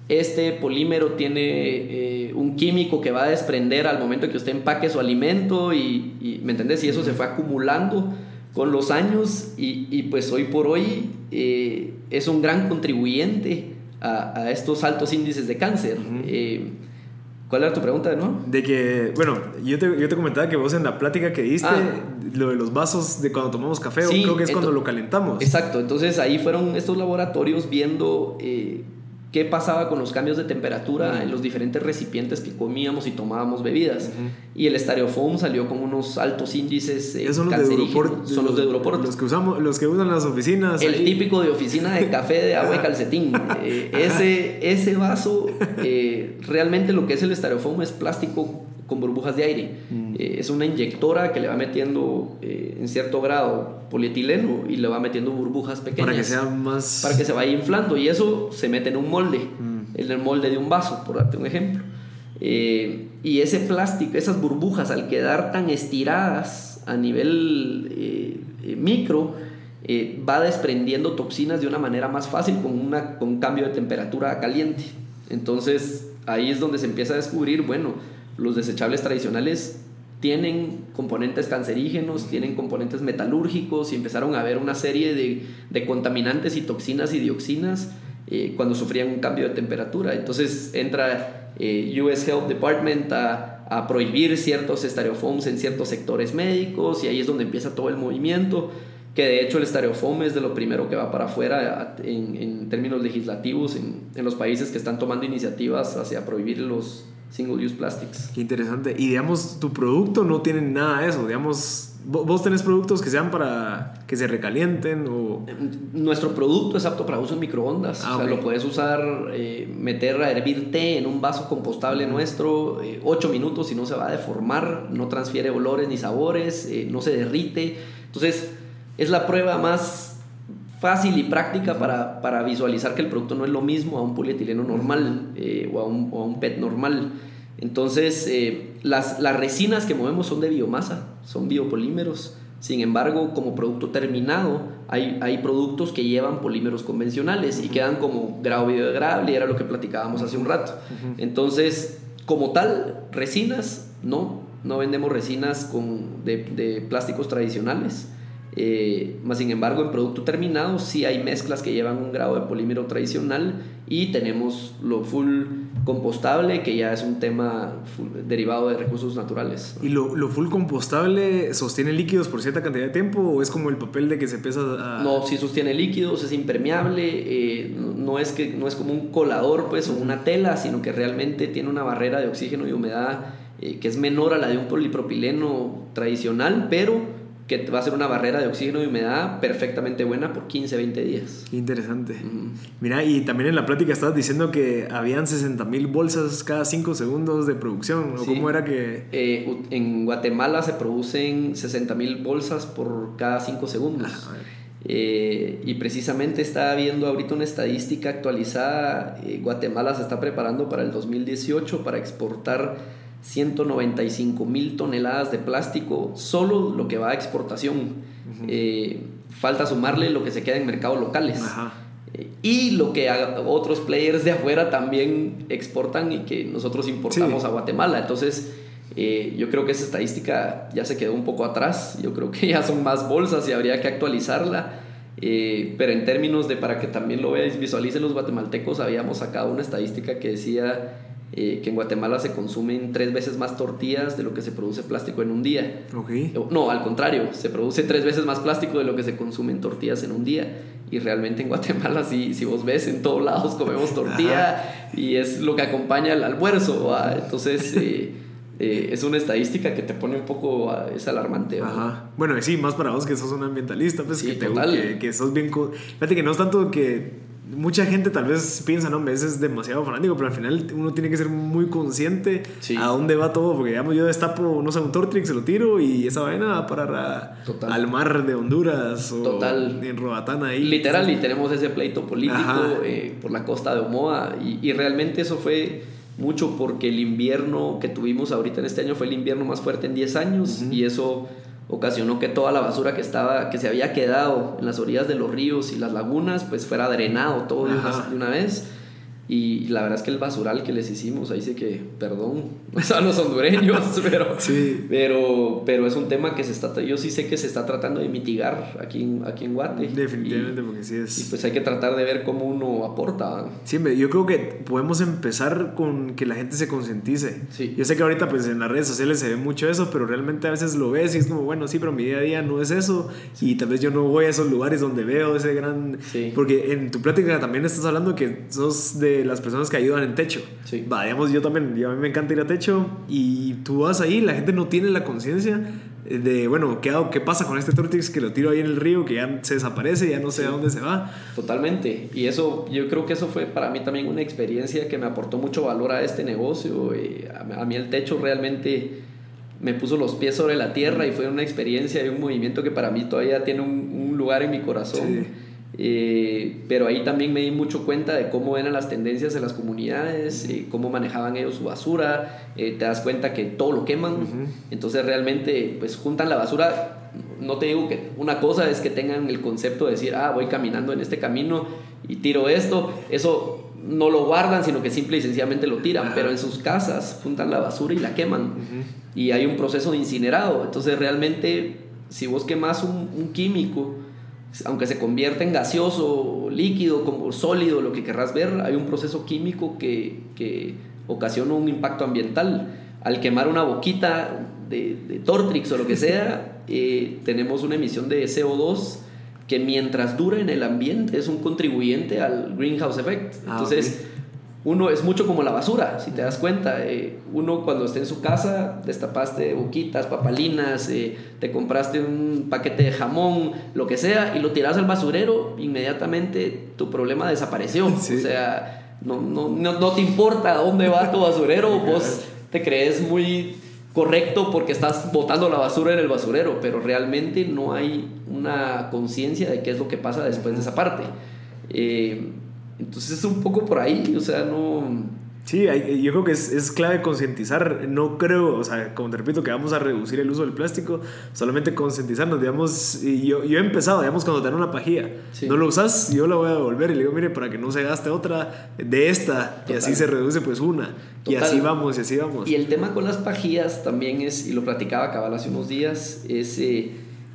este polímero tiene eh, un químico que va a desprender al momento que usted empaque su alimento y, y, ¿me entendés? Y eso se fue acumulando con los años y, y pues hoy por hoy eh, es un gran contribuyente a, a, estos altos índices de cáncer. Uh -huh. eh, ¿Cuál era tu pregunta de nuevo? De que, bueno, yo te, yo te comentaba que vos en la plática que diste, ah. lo de los vasos de cuando tomamos café, sí, creo que es cuando lo calentamos. Exacto, entonces ahí fueron estos laboratorios viendo eh, qué pasaba con los cambios de temperatura uh -huh. en los diferentes recipientes que comíamos y tomábamos bebidas. Uh -huh. Y el styrofoam salió con unos altos índices eh, son cancerígenos. son los de Duroport. Los que, usamos, los que usan las oficinas. El ahí. típico de oficina de café de agua y calcetín. eh, ese, ese vaso, eh, realmente lo que es el styrofoam es plástico con burbujas de aire. Mm. Eh, es una inyectora que le va metiendo eh, en cierto grado polietileno y le va metiendo burbujas pequeñas. Para que sea más... Para que se vaya inflando. Y eso se mete en un molde, mm. en el molde de un vaso, por darte un ejemplo. Eh, y ese plástico, esas burbujas, al quedar tan estiradas a nivel micro, va desprendiendo toxinas de una manera más fácil con, una, con un cambio de temperatura caliente. Entonces ahí es donde se empieza a descubrir, bueno, los desechables tradicionales tienen componentes cancerígenos, tienen componentes metalúrgicos y empezaron a ver una serie de, de contaminantes y toxinas y dioxinas eh, cuando sufrían un cambio de temperatura. Entonces entra eh, US Health Department a, a, prohibir ciertos estereofoams en ciertos sectores médicos y ahí es donde empieza todo el movimiento, que de hecho el estereofoam es de lo primero que va para afuera en, en términos legislativos en, en los países que están tomando iniciativas hacia prohibir los single use plastics. Qué interesante. Y digamos, tu producto no tiene nada de eso. Digamos, vos tenés productos que sean para que se recalienten o... Nuestro producto es apto para uso en microondas. Ah, o sea, okay. lo puedes usar, eh, meter a hervir té en un vaso compostable nuestro, eh, 8 minutos y no se va a deformar, no transfiere olores ni sabores, eh, no se derrite. Entonces, es la prueba más fácil y práctica para, para, visualizar que el producto no es lo mismo a un polietileno normal eh, o, a un, o, a un, PET normal. Entonces, eh, las, las, resinas que movemos son de biomasa, son biopolímeros. Sin embargo, como producto terminado, hay, hay productos que llevan polímeros convencionales uh -huh. y quedan como grado biodegradable, era lo que platicábamos hace un rato. Uh -huh. Entonces, como tal, resinas, no, no vendemos resinas con, de, de plásticos tradicionales. Eh, más sin embargo, en producto terminado sí hay mezclas que llevan un grado de polímero tradicional y tenemos lo full compostable, que ya es un tema derivado de recursos naturales. ¿Y lo, lo, full compostable sostiene líquidos por cierta cantidad de tiempo o es como el papel de que se pesa a... No, sí sostiene líquidos, es impermeable, eh, no, es que, no es como un colador pues, o una tela, sino que realmente tiene una barrera de oxígeno y humedad eh, que es menor a la de un polipropileno tradicional, pero que va a ser una barrera de oxígeno y humedad perfectamente buena por 15, 20 días. Interesante. Mira, y también en la plática estabas diciendo que habían 60 mil bolsas cada 5 segundos de producción. ¿o sí. ¿Cómo era que...? Eh, en Guatemala se producen 60 mil bolsas por cada 5 segundos. Ah, eh, y precisamente está viendo ahorita una estadística actualizada. Eh, Guatemala se está preparando para el 2018 para exportar 195 mil toneladas de plástico, solo lo que va a exportación. Uh -huh. eh, falta sumarle lo que se queda en mercados locales. Ajá. Eh, y lo que otros players de afuera también exportan y que nosotros importamos sí. a Guatemala. Entonces, eh, yo creo que esa estadística ya se quedó un poco atrás. Yo creo que ya son más bolsas y habría que actualizarla. Eh, pero en términos de para que también lo veáis, visualicen los guatemaltecos, habíamos sacado una estadística que decía eh, que en Guatemala se consumen tres veces más tortillas de lo que se produce plástico en un día. Ok. No, al contrario, se produce tres veces más plástico de lo que se consume en tortillas en un día. Y realmente en Guatemala, si, si vos ves, en todos lados comemos tortilla y es lo que acompaña el almuerzo. ¿va? Entonces, eh, eh, es una estadística que te pone un poco, ah, es alarmante. Ajá. Bueno, sí, más para vos que sos un ambientalista, pues Sí, que, te, que, que sos bien... Fíjate que no es tanto que... Mucha gente tal vez piensa, no, ese es demasiado fanático, pero al final uno tiene que ser muy consciente Sí. a dónde va todo, porque digamos yo destapo, no sé, un Tortrix, se lo tiro y esa vaina va a parar a- Total. al mar de Honduras o Total. en Roatán ahí. Literal, y tenemos ese pleito político eh, por la costa de Omoa. Y, y realmente eso fue mucho porque el invierno que tuvimos ahorita en este año fue el invierno más fuerte en 10 años. Y eso ocasionó que toda la basura que estaba que se había quedado en las orillas de los ríos y las lagunas pues fuera drenado todo de una, de una vez y la verdad es que el basural que les hicimos ahí sí que perdón a los hondureños pero Sí. pero pero es un tema que se está yo sí sé que se está tratando de mitigar aquí en, aquí en Guate Definitivamente, y, porque sí es... y pues hay que tratar de ver cómo uno aporta Sí, yo creo que podemos empezar con que la gente se concientice. Sí. Yo sé que ahorita pues en las redes sociales se ve mucho eso, pero realmente a veces lo ves y es como, bueno, sí, pero mi día a día no es eso y tal vez yo no voy a esos lugares donde veo ese gran... Sí. Porque en tu plática también estás hablando que sos de las personas que ayudan en techo. Sí. Va, digamos, yo también, yo a mí me encanta ir a techo y tú vas ahí, la gente no tiene la conciencia de, bueno, ¿qué, hago? ¿qué pasa con este Tortix que lo tiro ahí en el río, que ya se desaparece, ya no sé a dónde se va? Totalmente. Y eso, yo creo que eso fue para mí también una experiencia que me aportó mucho valor a este negocio. Eh, a, a mí el techo realmente me puso los pies sobre la tierra y fue una experiencia y un movimiento que para mí todavía tiene un, un lugar en mi corazón. Sí. Eh, pero ahí también me di mucho cuenta de cómo eran las tendencias en las comunidades, eh, cómo manejaban ellos su basura, eh, te das cuenta que todo lo queman, entonces realmente pues juntan la basura, no te digo que una cosa es que tengan el concepto de decir, ah, voy caminando en este camino y tiro esto, eso no lo guardan, sino que simple y sencillamente lo tiran, Ajá. pero en sus casas juntan la basura y la queman. Y hay un proceso de incinerado, entonces realmente si vos quemas un, un químico, aunque se convierta en gaseoso, líquido, como sólido, lo que querrás ver, hay un proceso químico que, que ocasiona un impacto ambiental. Al quemar una boquita de, de Tortrix o lo que sea, eh, tenemos una emisión de CO2 que mientras dura en el ambiente es un contribuyente al greenhouse effect. Ah, Entonces, uno es mucho como la basura, si te das cuenta. Eh, uno cuando esté en su casa, destapaste boquitas, papalinas, eh, te compraste un paquete de jamón, lo que sea, y lo tiras al basurero, inmediatamente tu problema desapareció. Sí. O sea, no, no, no, no te importa dónde va tu basurero, vos te crees muy correcto porque estás botando la basura en el basurero, pero realmente no hay una conciencia de qué es lo que pasa después de esa parte. Eh, entonces es un poco por ahí, o sea, no... Sí, hay- yo creo que es, es clave concientizar. No creo, o sea, como te repito, que vamos a reducir el uso del plástico, solamente concientizarnos. Digamos, y yo, yo he empezado, digamos, cuando te dan una pajilla, Sí. no lo usas, yo la voy a devolver y le digo, mire, para que no se gaste otra de esta, y Total. así se reduce pues una. Y Total. así vamos, y así vamos. Y el tema con las pajillas también es, y lo platicaba cabal hace unos días, es eh,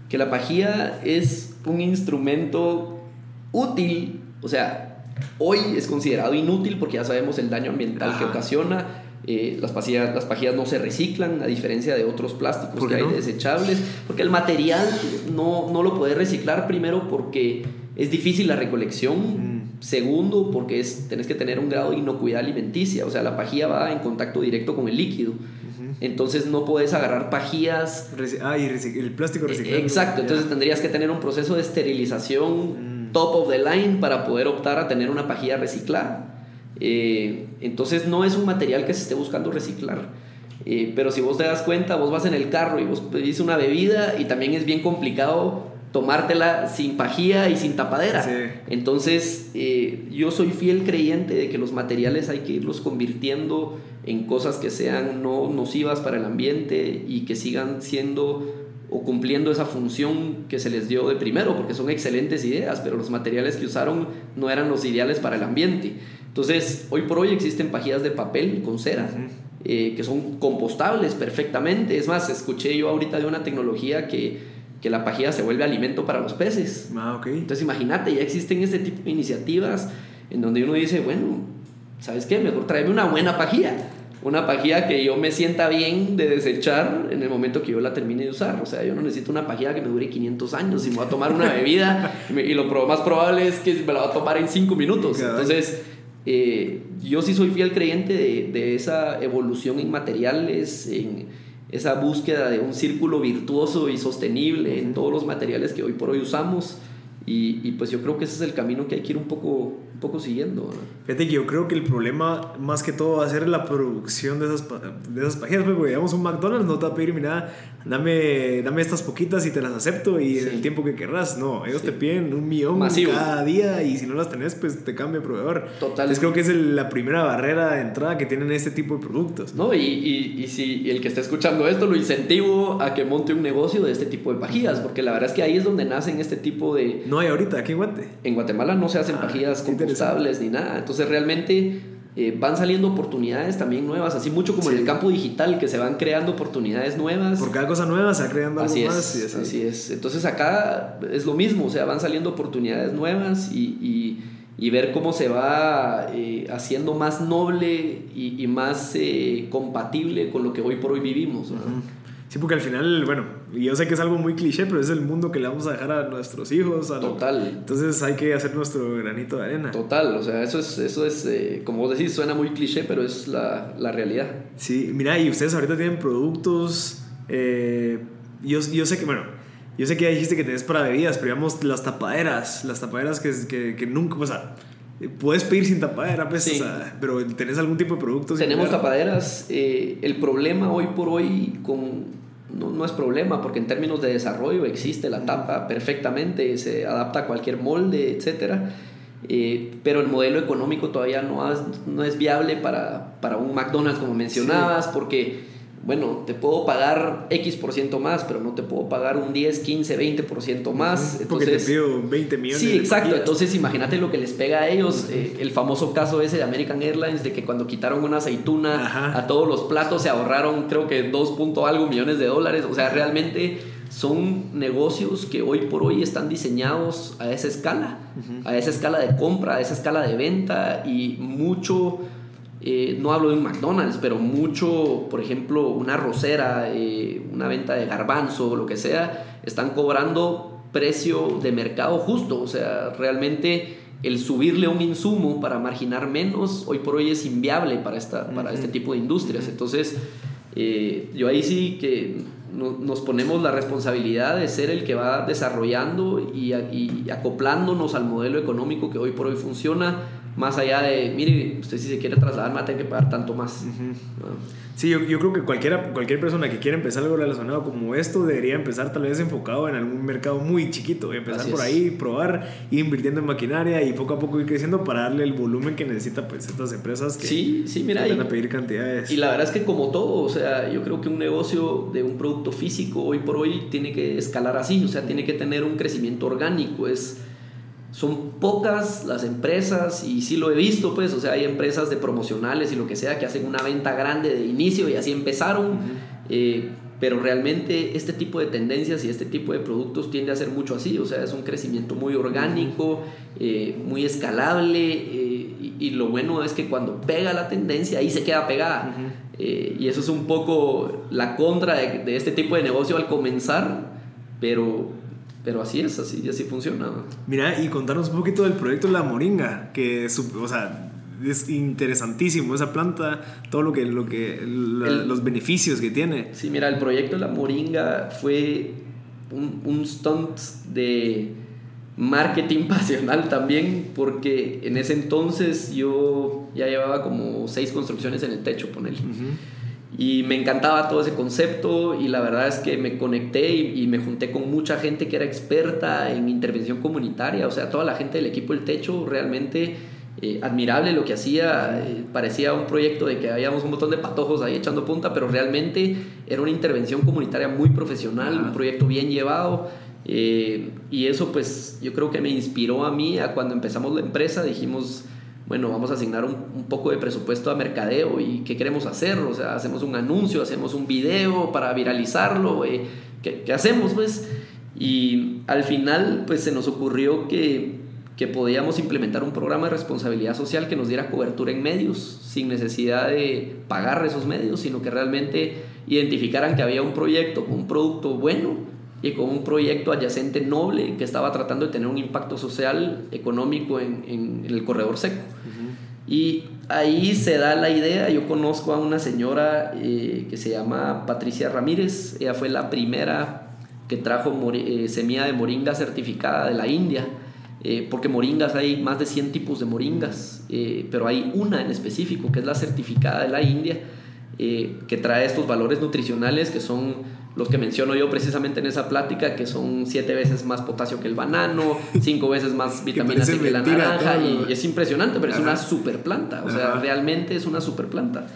que la pajilla es un instrumento útil, o sea, hoy es considerado inútil porque ya sabemos el daño ambiental que ocasiona. eh, las, pajillas, las pajillas no se reciclan, a diferencia de otros plásticos ¿Por que hay desechables, porque el material no, no lo puedes reciclar primero porque es difícil la recolección, Mm. segundo porque es, tenés que tener un grado de inocuidad alimenticia, o sea, la pajilla va en contacto directo con el líquido. Entonces no puedes agarrar pajillas. Ah, y el plástico reciclado. Eh, Exacto, Ya. entonces tendrías que tener un proceso de esterilización Mm. Top of the line para poder optar a tener una pajilla reciclada. Eh, entonces no es un material que se esté buscando reciclar. Eh, pero si vos te das cuenta, vos vas en el carro y vos pedís una bebida y también es bien complicado tomártela sin pajilla y sin tapadera. Sí. Entonces, eh, yo soy fiel creyente de que los materiales hay que irlos convirtiendo en cosas que sean no nocivas para el ambiente y que sigan siendo o cumpliendo esa función que se les dio de primero, porque son excelentes ideas, pero los materiales que usaron no eran los ideales para el ambiente. Entonces, hoy por hoy existen pajillas de papel con cera, eh, que son compostables perfectamente. Es más, escuché yo ahorita de una tecnología que, que la pajilla se vuelve alimento para los peces. Ah. Entonces imagínate, ya existen este tipo de iniciativas en donde uno dice, bueno, ¿sabes qué? Mejor tráeme una buena pajilla. Una pajilla que yo me sienta bien de desechar en el momento que yo la termine de usar. O sea, yo no necesito una pajilla que me dure 500 años. Si me voy a tomar una bebida y lo más probable es que me la va a tomar en 5 minutos. Entonces, eh, yo sí soy fiel creyente de, de, esa evolución en materiales, en esa búsqueda de un círculo virtuoso y sostenible en todos los materiales que hoy por hoy usamos. Y, y, pues yo creo que ese es el camino que hay que ir un poco, un poco siguiendo. Fíjate que yo creo que el problema más que todo va a ser la producción de esas, de esas páginas. Porque digamos un McDonald's no te va a pedir, mira, dame, dame estas poquitas y te las acepto y en el tiempo que querrás. No, ellos te piden un millón cada día y si no las tenés, pues te cambia el proveedor. Total. Entonces creo que es la primera barrera de entrada que tienen este tipo de productos. No, y, y, y si el que está escuchando esto lo incentivo a que monte un negocio de este tipo de pajillas, porque la verdad es que ahí es donde nacen este tipo de... No hay ahorita, aquí en Guate. En Guatemala no se hacen ah, pajillas compostables ni nada. Entonces realmente eh, van saliendo oportunidades también nuevas, así mucho como en el campo digital, que se van creando oportunidades nuevas. Por cada cosa nueva se va creando algo así más. Es, así es. Entonces acá es lo mismo, o sea, van saliendo oportunidades nuevas y, y, ver cómo se va eh, haciendo más noble y, más eh, compatible con lo que hoy por hoy vivimos. Sí, porque al final, bueno, yo sé que es algo muy cliché, pero es el mundo que le vamos a dejar a nuestros hijos. Total. Entonces hay que hacer nuestro granito de arena. Total, o sea, eso es, eso es eh, como vos decís, suena muy cliché, pero es la, la realidad. Sí, mira, y ustedes ahorita tienen productos, eh, yo, yo sé que, bueno, yo sé que ya dijiste que tenés para bebidas, pero digamos las tapaderas, las tapaderas que, que, que nunca, o sea, Puedes pedir sin tapadera, pues, o sea, pero ¿tenés algún tipo de productos? Tenemos tapaderas. Eh, el problema hoy por hoy con no, no, es problema porque en términos de desarrollo existe la tapa perfectamente, se adapta a cualquier molde, etc. Eh, pero el modelo económico todavía no, no es viable para, para, un McDonald's como mencionabas porque bueno, te puedo pagar X por ciento más, pero no te puedo pagar un 10, 15, 20 por ciento más. Entonces, Porque te pido 20 millones. Sí, exacto. Entonces imagínate lo que les pega a ellos. Eh, el famoso caso ese de American Airlines, de que cuando quitaron una aceituna a todos los platos se ahorraron creo que 2 punto algo millones de dólares. O sea, realmente son negocios que hoy por hoy están diseñados a esa escala, a esa escala de compra, a esa escala de venta y mucho eh, no hablo de un McDonald's, pero mucho, por ejemplo, una rosera, eh, una venta de garbanzo, lo que sea, están cobrando precio de mercado justo. O sea, realmente el subirle un insumo para marginar menos, hoy por hoy es inviable para, esta, para este tipo de industrias. Entonces, eh, yo ahí sí que nos ponemos la responsabilidad de ser el que va desarrollando y, y acoplándonos al modelo económico que hoy por hoy funciona más allá de, mire, usted si se quiere trasladar, va a tener que pagar tanto más. Sí, yo, yo, creo que cualquiera, cualquier persona que quiera empezar algo relacionado como esto debería empezar tal vez enfocado en algún mercado muy chiquito, empezar por ahí, probar, ir invirtiendo en maquinaria y poco a poco ir creciendo para darle el volumen que necesita pues estas empresas que sí, sí, mira, van a pedir cantidades. Y la verdad es que como todo, o sea, yo creo que un negocio de un producto físico hoy por hoy tiene que escalar así, o sea, tiene que tener un crecimiento orgánico, es son pocas las empresas, y sí lo he visto, pues, o sea, hay empresas de promocionales y lo que sea que hacen una venta grande de inicio y así empezaron, eh, pero realmente este tipo de tendencias y este tipo de productos tiende a ser mucho así, o sea, es un crecimiento muy orgánico, eh, muy escalable, eh, y, lo bueno es que cuando pega la tendencia, ahí se queda pegada. y eso es un poco la contra de, de este tipo de negocio al comenzar, pero pero así es, así, así funciona. Mira, y contarnos un poquito del proyecto La Moringa, que o sea, es interesantísimo esa planta, todo lo que, lo que los beneficios que tiene. Sí, mira, el proyecto La Moringa fue un, un stunt de marketing pasional también, porque en ese entonces yo ya llevaba como seis construcciones en el techo, con él. Y me encantaba todo ese concepto y la verdad es que me conecté y, me junté con mucha gente que era experta en intervención comunitaria, o sea, toda la gente del equipo El Techo realmente eh, admirable lo que hacía, eh, parecía un proyecto de que habíamos un montón de patojos ahí echando punta, pero realmente era una intervención comunitaria muy profesional, un proyecto bien llevado. Eh, y eso pues yo creo que me inspiró a mí a cuando empezamos la empresa, dijimos, bueno, vamos a asignar un, poco de presupuesto a mercadeo y qué queremos hacer, o sea, hacemos un anuncio, hacemos un video para viralizarlo, eh, ¿qué, hacemos pues? Y al final pues se nos ocurrió que, que podíamos implementar un programa de responsabilidad social que nos diera cobertura en medios, sin necesidad de pagar esos medios, sino que realmente identificaran que había un proyecto, un producto bueno y con un proyecto adyacente noble que estaba tratando de tener un impacto social, económico en, en, el corredor seco. Y ahí se da la idea, yo conozco a una señora eh, que se llama Patricia Ramírez, ella fue la primera que trajo eh, semilla de moringa certificada de la India, eh, porque moringas hay más de 100 tipos de moringas, pero hay una en específico que es la certificada de la India, que trae estos valores nutricionales que son los que menciono yo precisamente en esa plática, que son siete veces más potasio que el banano, cinco veces más vitamina C que la naranja, y es impresionante, pero es una super planta, o sea, realmente es una super planta.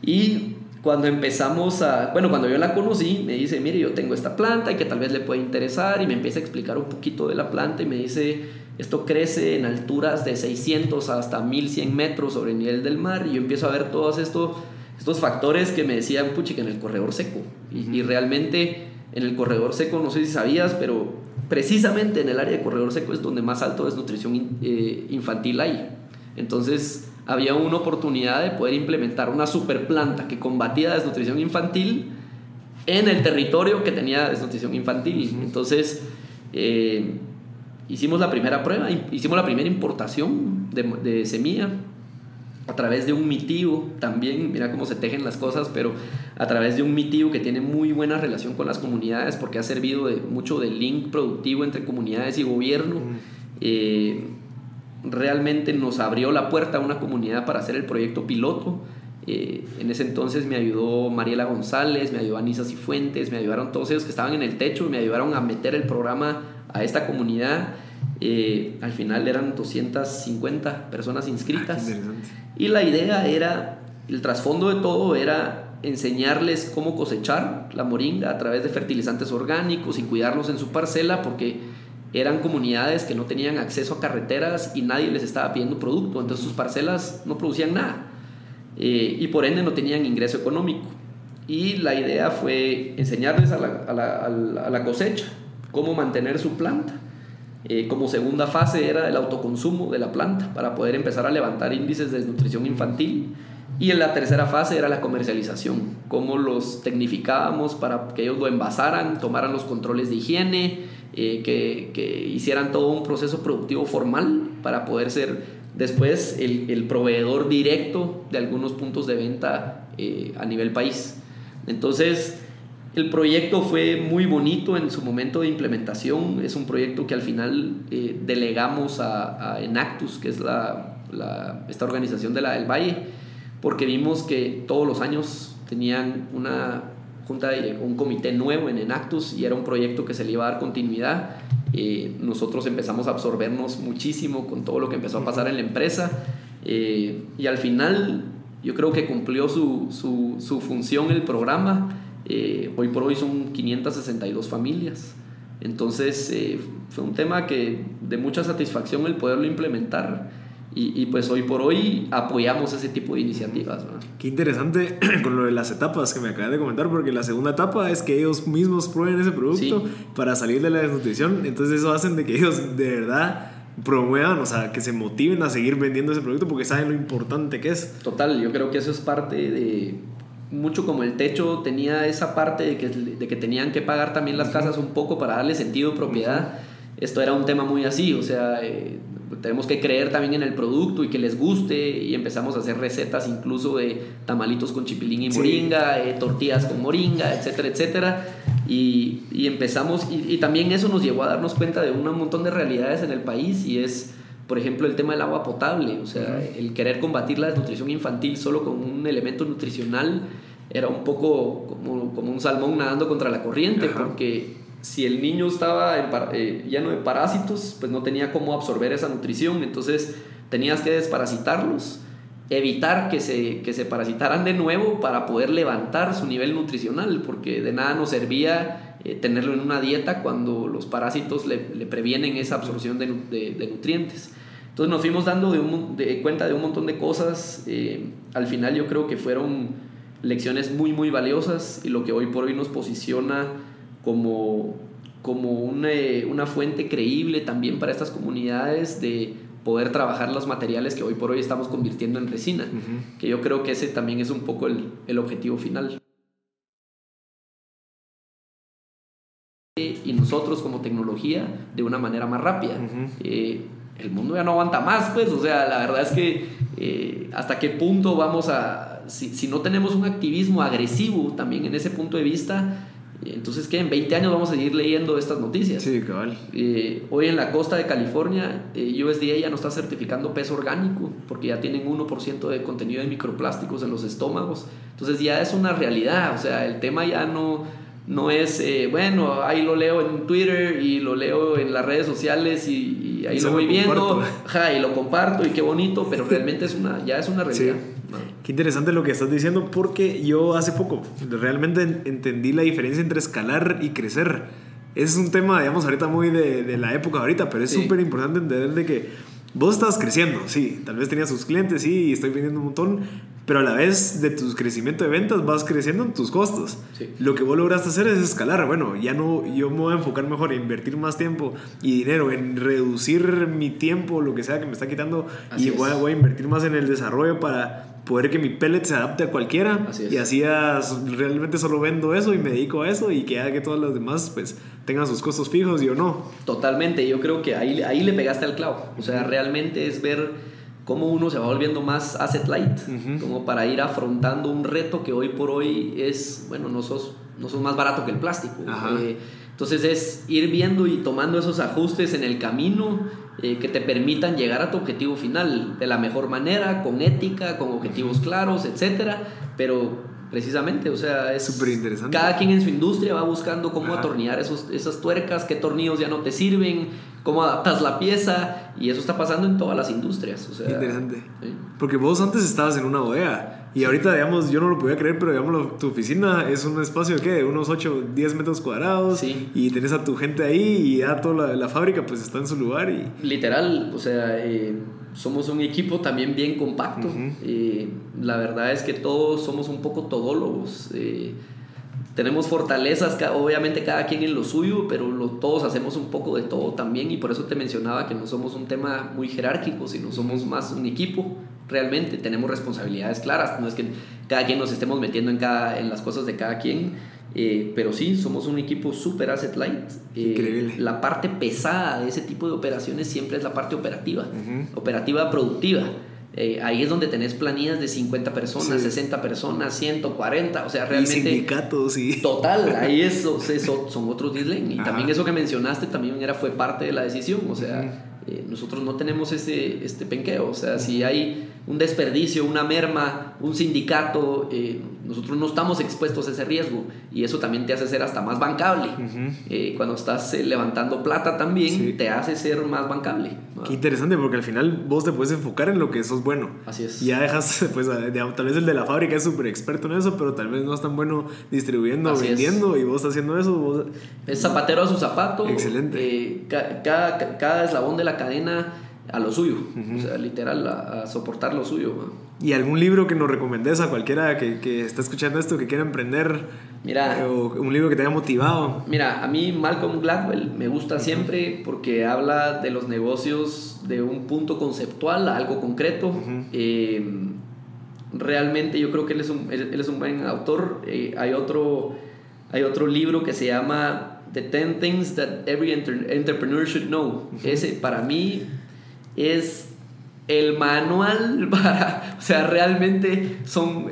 Y cuando empezamos a, bueno, cuando yo la conocí, me dice, mire, yo tengo esta planta y que tal vez le puede interesar, y me empieza a explicar un poquito de la planta y me dice, esto crece en alturas de 600 hasta 1100 metros sobre el nivel del mar, y yo empiezo a ver todo esto estos factores que me decían, puchi, que en el corredor seco. Y, realmente en el corredor seco, no sé si sabías, pero precisamente en el área de corredor seco es donde más alto desnutrición eh, infantil hay. Entonces había una oportunidad de poder implementar una super planta que combatía desnutrición infantil en el territorio que tenía desnutrición infantil. Entonces eh, hicimos la primera prueba, hicimos la primera importación de, de semilla a través de un mi tío también, mira cómo se tejen las cosas, pero a través de un mi tío que tiene muy buena relación con las comunidades porque ha servido de, mucho de link productivo entre comunidades y gobierno. Eh, realmente nos abrió la puerta a una comunidad para hacer el proyecto piloto. Eh, en ese entonces me ayudó Mariela González, me ayudó Anisa Cifuentes, me ayudaron todos ellos que estaban en el techo, me ayudaron a meter el programa a esta comunidad. Eh, al final eran 250 personas inscritas. Ah, y la idea era, el trasfondo de todo era enseñarles cómo cosechar la moringa a través de fertilizantes orgánicos y cuidarlos en su parcela porque eran comunidades que no tenían acceso a carreteras y nadie les estaba pidiendo producto, entonces sus parcelas no producían nada eh, y por ende no tenían ingreso económico. Y la idea fue enseñarles a la, a la, a la cosecha, cómo mantener su planta eh, como segunda fase era el autoconsumo de la planta para poder empezar a levantar índices de desnutrición infantil. Y en la tercera fase era la comercialización, cómo los tecnificábamos para que ellos lo envasaran, tomaran los controles de higiene, eh, que, que, hicieran todo un proceso productivo formal para poder ser después el, el proveedor directo de algunos puntos de venta eh, a nivel país. Entonces, el proyecto fue muy bonito en su momento de implementación. Es un proyecto que al final eh, delegamos a, Enactus, que es la, esta organización de la del Valle, porque vimos que todos los años tenían una junta de un comité nuevo en Enactus y era un proyecto que se le iba a dar continuidad. Eh, nosotros empezamos a absorbernos muchísimo con todo lo que empezó a pasar en la empresa eh, y al final yo creo que cumplió su, su función el programa eh, hoy por hoy son 562 familias. Entonces eh, fue un tema que de mucha satisfacción el poderlo implementar. Y, pues hoy por hoy apoyamos ese tipo de iniciativas. Qué interesante con lo de las etapas que me acabas de comentar, porque la segunda etapa es que ellos mismos prueben ese producto para salir de la desnutrición. Entonces eso hacen de que ellos de verdad promuevan, o sea, que se motiven a seguir vendiendo ese producto porque saben lo importante que es. Total, yo creo que eso es parte de, mucho como el techo tenía esa parte de que, de que tenían que pagar también las casas un poco para darle sentido propiedad. Esto era un tema muy así, o sea, eh, tenemos que creer también en el producto y que les guste y empezamos a hacer recetas incluso de tamalitos con chipilín y moringa, eh, tortillas con moringa, etcétera, etcétera. Y, y empezamos, y, y, también eso nos llevó a darnos cuenta de un montón de realidades en el país y es por ejemplo, el tema del agua potable, o sea, el querer combatir la desnutrición infantil solo con un elemento nutricional era un poco como, como un salmón nadando contra la corriente, porque si el niño estaba eh, lleno de parásitos, pues no tenía cómo absorber esa nutrición, entonces tenías que desparasitarlos, evitar que se, que se parasitaran de nuevo para poder levantar su nivel nutricional, porque de nada nos servía eh, tenerlo en una dieta cuando los parásitos le, le previenen esa absorción de, de nutrientes. Entonces nos fuimos dando de, cuenta de un montón de cosas. Eh, al final yo creo que fueron lecciones muy, muy valiosas y lo que hoy por hoy nos posiciona como como una, una fuente creíble también para estas comunidades de poder trabajar los materiales que hoy por hoy estamos convirtiendo en resina, que yo creo que ese también es un poco el, el objetivo final. Y nosotros como tecnología de una manera más rápida. Eh, el mundo ya no aguanta más, pues, o sea, la verdad es que eh, hasta qué punto vamos a, si, si no tenemos un activismo agresivo también en ese punto de vista, entonces, ¿qué? En 20 años vamos a seguir leyendo estas noticias. Sí, cabal. Eh, hoy en la costa de California, eh, USDA ya no está certificando peso orgánico porque ya tienen 1% de contenido de microplásticos en los estómagos. Entonces ya es una realidad. O sea, el tema ya no, no es, eh, bueno, ahí lo leo en Twitter y lo leo en las redes sociales y, ahí lo voy viendo y lo comparto y qué bonito, pero realmente es una, ya es una realidad. Qué interesante lo que estás diciendo porque yo hace poco realmente entendí la diferencia entre escalar y crecer. Es un tema, digamos, ahorita muy de, de la época ahorita, pero es súper importante entender de que vos estás creciendo, sí, tal vez tenías sus clientes, sí, y estoy vendiendo un montón, pero a la vez de tu crecimiento de ventas vas creciendo en tus costos. Lo que vos lograste hacer es escalar. Bueno, ya no, yo me voy a enfocar mejor en invertir más tiempo y dinero, en reducir mi tiempo, lo que sea que me está quitando, y voy a, voy a, invertir más en el desarrollo para poder que mi pellet se adapte a cualquiera. y así realmente solo vendo eso y me dedico a eso y que haga que todas las demás pues tengan sus costos fijos y o no. Totalmente, yo creo que ahí, ahí le pegaste al clavo. O sea, realmente es ver cómo uno se va volviendo más asset light, como para ir afrontando un reto que hoy por hoy es, bueno, no sos, no sos más barato que el plástico. Eh, entonces es ir viendo y tomando esos ajustes en el camino eh, que te permitan llegar a tu objetivo final de la mejor manera, con ética, con objetivos claros, etcétera, pero precisamente, o sea, es súper interesante. Cada quien en su industria va buscando cómo atornillar esos, esas tuercas, qué tornillos ya no te sirven, cómo adaptas la pieza, y eso está pasando en todas las industrias. O sea, interesante. Porque vos antes estabas en una bodega. Y ahorita, digamos, yo no lo podía creer, pero digamos, tu oficina es un espacio ¿qué? de unos 8, 10 metros cuadrados. Y tenés a tu gente ahí y ya toda la, fábrica pues está en su lugar. y Literal, o sea, eh, somos un equipo también bien compacto. Eh, la verdad es que todos somos un poco todólogos. Eh, tenemos fortalezas, obviamente cada quien en lo suyo, pero todos hacemos un poco de todo también y por eso te mencionaba que no somos un tema muy jerárquico, sino somos más un equipo. Realmente tenemos responsabilidades claras, no es que cada quien nos estemos metiendo en, cada, en las cosas de cada quien, eh, pero sí, somos un equipo super asset light. Increíble. La parte pesada de ese tipo de operaciones siempre es la parte operativa, operativa productiva. Eh, ahí es donde tenés planillas de 50 personas, 60 personas, 140, o sea, realmente... Y sindicatos y... Total, ahí eso, eso son otros dislen. Y también eso que mencionaste también era, fue parte de la decisión, o sea, eh, nosotros no tenemos ese este penqueo, o sea, si hay un desperdicio, una merma, un sindicato, eh, nosotros no estamos expuestos a ese riesgo y eso también te hace ser hasta más bancable. Eh, cuando estás eh, levantando plata también te hace ser más bancable. Qué interesante porque al final vos te puedes enfocar en lo que sos bueno. Así es. Y ya dejas, pues tal vez el de la fábrica es súper experto en eso, pero tal vez no es tan bueno distribuyendo, vendiendo y vos haciendo eso. Es zapatero a su zapato. Excelente. cada, cada eslabón de la cadena a lo suyo, o sea, literal, a, soportar lo suyo. ¿Y algún libro que nos recomendés a cualquiera que, que está escuchando esto, que quiera emprender? Mira, o un libro que te haya motivado. Mira, a mí Malcolm Gladwell me gusta siempre porque habla de los negocios de un punto conceptual a algo concreto. Em, realmente yo creo que él es un, él, es un buen autor. Eh, hay, otro, hay otro libro que se llama The 10 Things That Every Entrepreneur Should Know. Ese para mí es el manual para, o sea, realmente son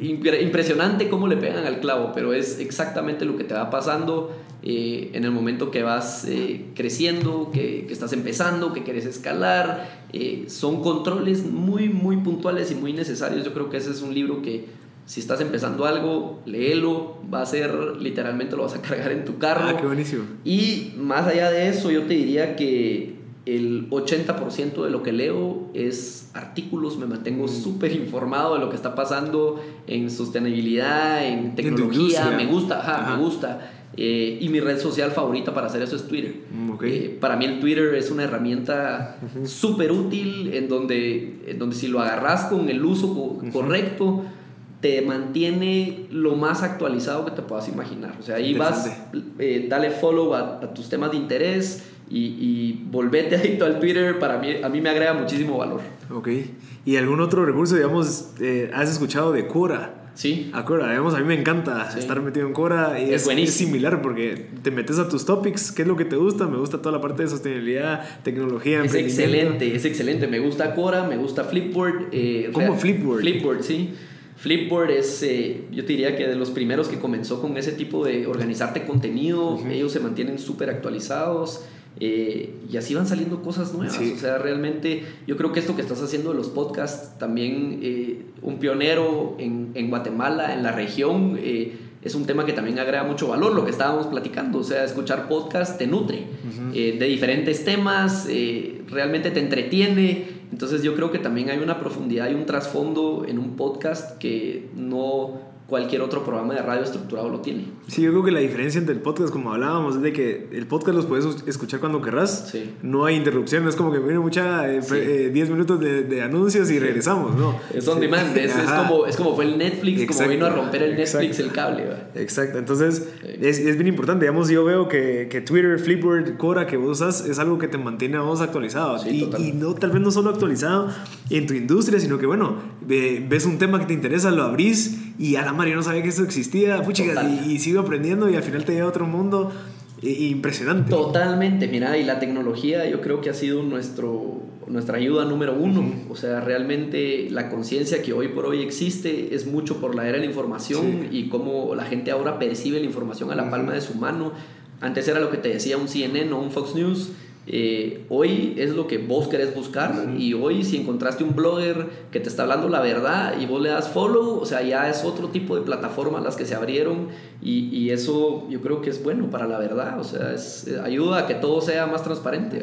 impresionante cómo le pegan al clavo, pero es exactamente lo que te va pasando eh, en el momento que vas eh, creciendo, que, que, estás empezando, que quieres escalar. Eh, son controles muy, muy puntuales y muy necesarios. Yo creo que ese es un libro que si estás empezando algo, léelo, va a ser, literalmente lo vas a cargar en tu carro. Ah, qué buenísimo. Y más allá de eso, yo te diría que el 80% de lo que leo es artículos, me mantengo mm. súper informado de lo que está pasando en sostenibilidad, en tecnología, me gusta, me gusta. Eh, y mi red social favorita para hacer eso es Twitter. Mm, eh, para mí el Twitter es una herramienta súper útil en donde, en donde si lo agarras con el uso correcto, te mantiene lo más actualizado que te puedas imaginar. O sea, ahí vas, eh, dale follow a, tus temas de interés y, y volvete adicto al Twitter. Para mí, a mí me agrega muchísimo valor. Ok. ¿Y algún otro recurso, digamos, eh, has escuchado de Quora? Sí. A Quora, digamos, a mí me encanta estar metido en Quora. Y es, es, similar porque te metes a tus topics, ¿qué es lo que te gusta? Me gusta toda la parte de sostenibilidad, tecnología, Es excelente, es excelente. Me gusta Quora, me gusta Flipboard. Eh, ¿Cómo Flipboard? Flipboard, sí. Flipboard es, eh, yo te diría que de los primeros que comenzó con ese tipo de organizarte contenido, ellos se mantienen súper actualizados eh, y así van saliendo cosas nuevas. O sea, realmente yo creo que esto que estás haciendo de los podcasts, también eh, un pionero en, en, Guatemala, en la región, es un tema que también agrega mucho valor, lo que estábamos platicando. O sea, escuchar podcasts te nutre de diferentes temas, realmente te entretiene entonces yo creo que también hay una profundidad y un trasfondo en un podcast que no cualquier otro programa de radio estructurado lo tiene. Sí, yo creo que la diferencia entre el podcast, como hablábamos, es de que el podcast los puedes escuchar cuando querrás. Sí. No hay interrupción, es como que viene mucha 10 eh, eh, minutos de, de, anuncios y regresamos, ¿no? Es on demand, es, es, como, es como fue el Netflix, como vino a romper el Netflix el cable. Exacto, entonces es, es, bien importante. Digamos, yo veo que, que Twitter, Flipboard, Cora que vos usas es algo que te mantiene a vos actualizado. y, y, no, tal vez no solo actualizado en tu industria, sino que, bueno, ves un tema que te interesa, lo abrís y a la Mario no sabía que eso existía, y, y, sigo aprendiendo y al final te lleva a otro mundo impresionante. Totalmente, mira, y la tecnología yo creo que ha sido nuestro, nuestra ayuda número uno. O sea, realmente la conciencia que hoy por hoy existe es mucho por la era de la información y cómo la gente ahora percibe la información a la palma de su mano. Antes era lo que te decía un CNN o un Fox News eh, hoy es lo que vos querés buscar y hoy si encontraste un blogger que te está hablando la verdad y vos le das follow, o sea, ya es otro tipo de plataforma las que se abrieron y, y eso yo creo que es bueno para la verdad, o sea, es, ayuda a que todo sea más transparente.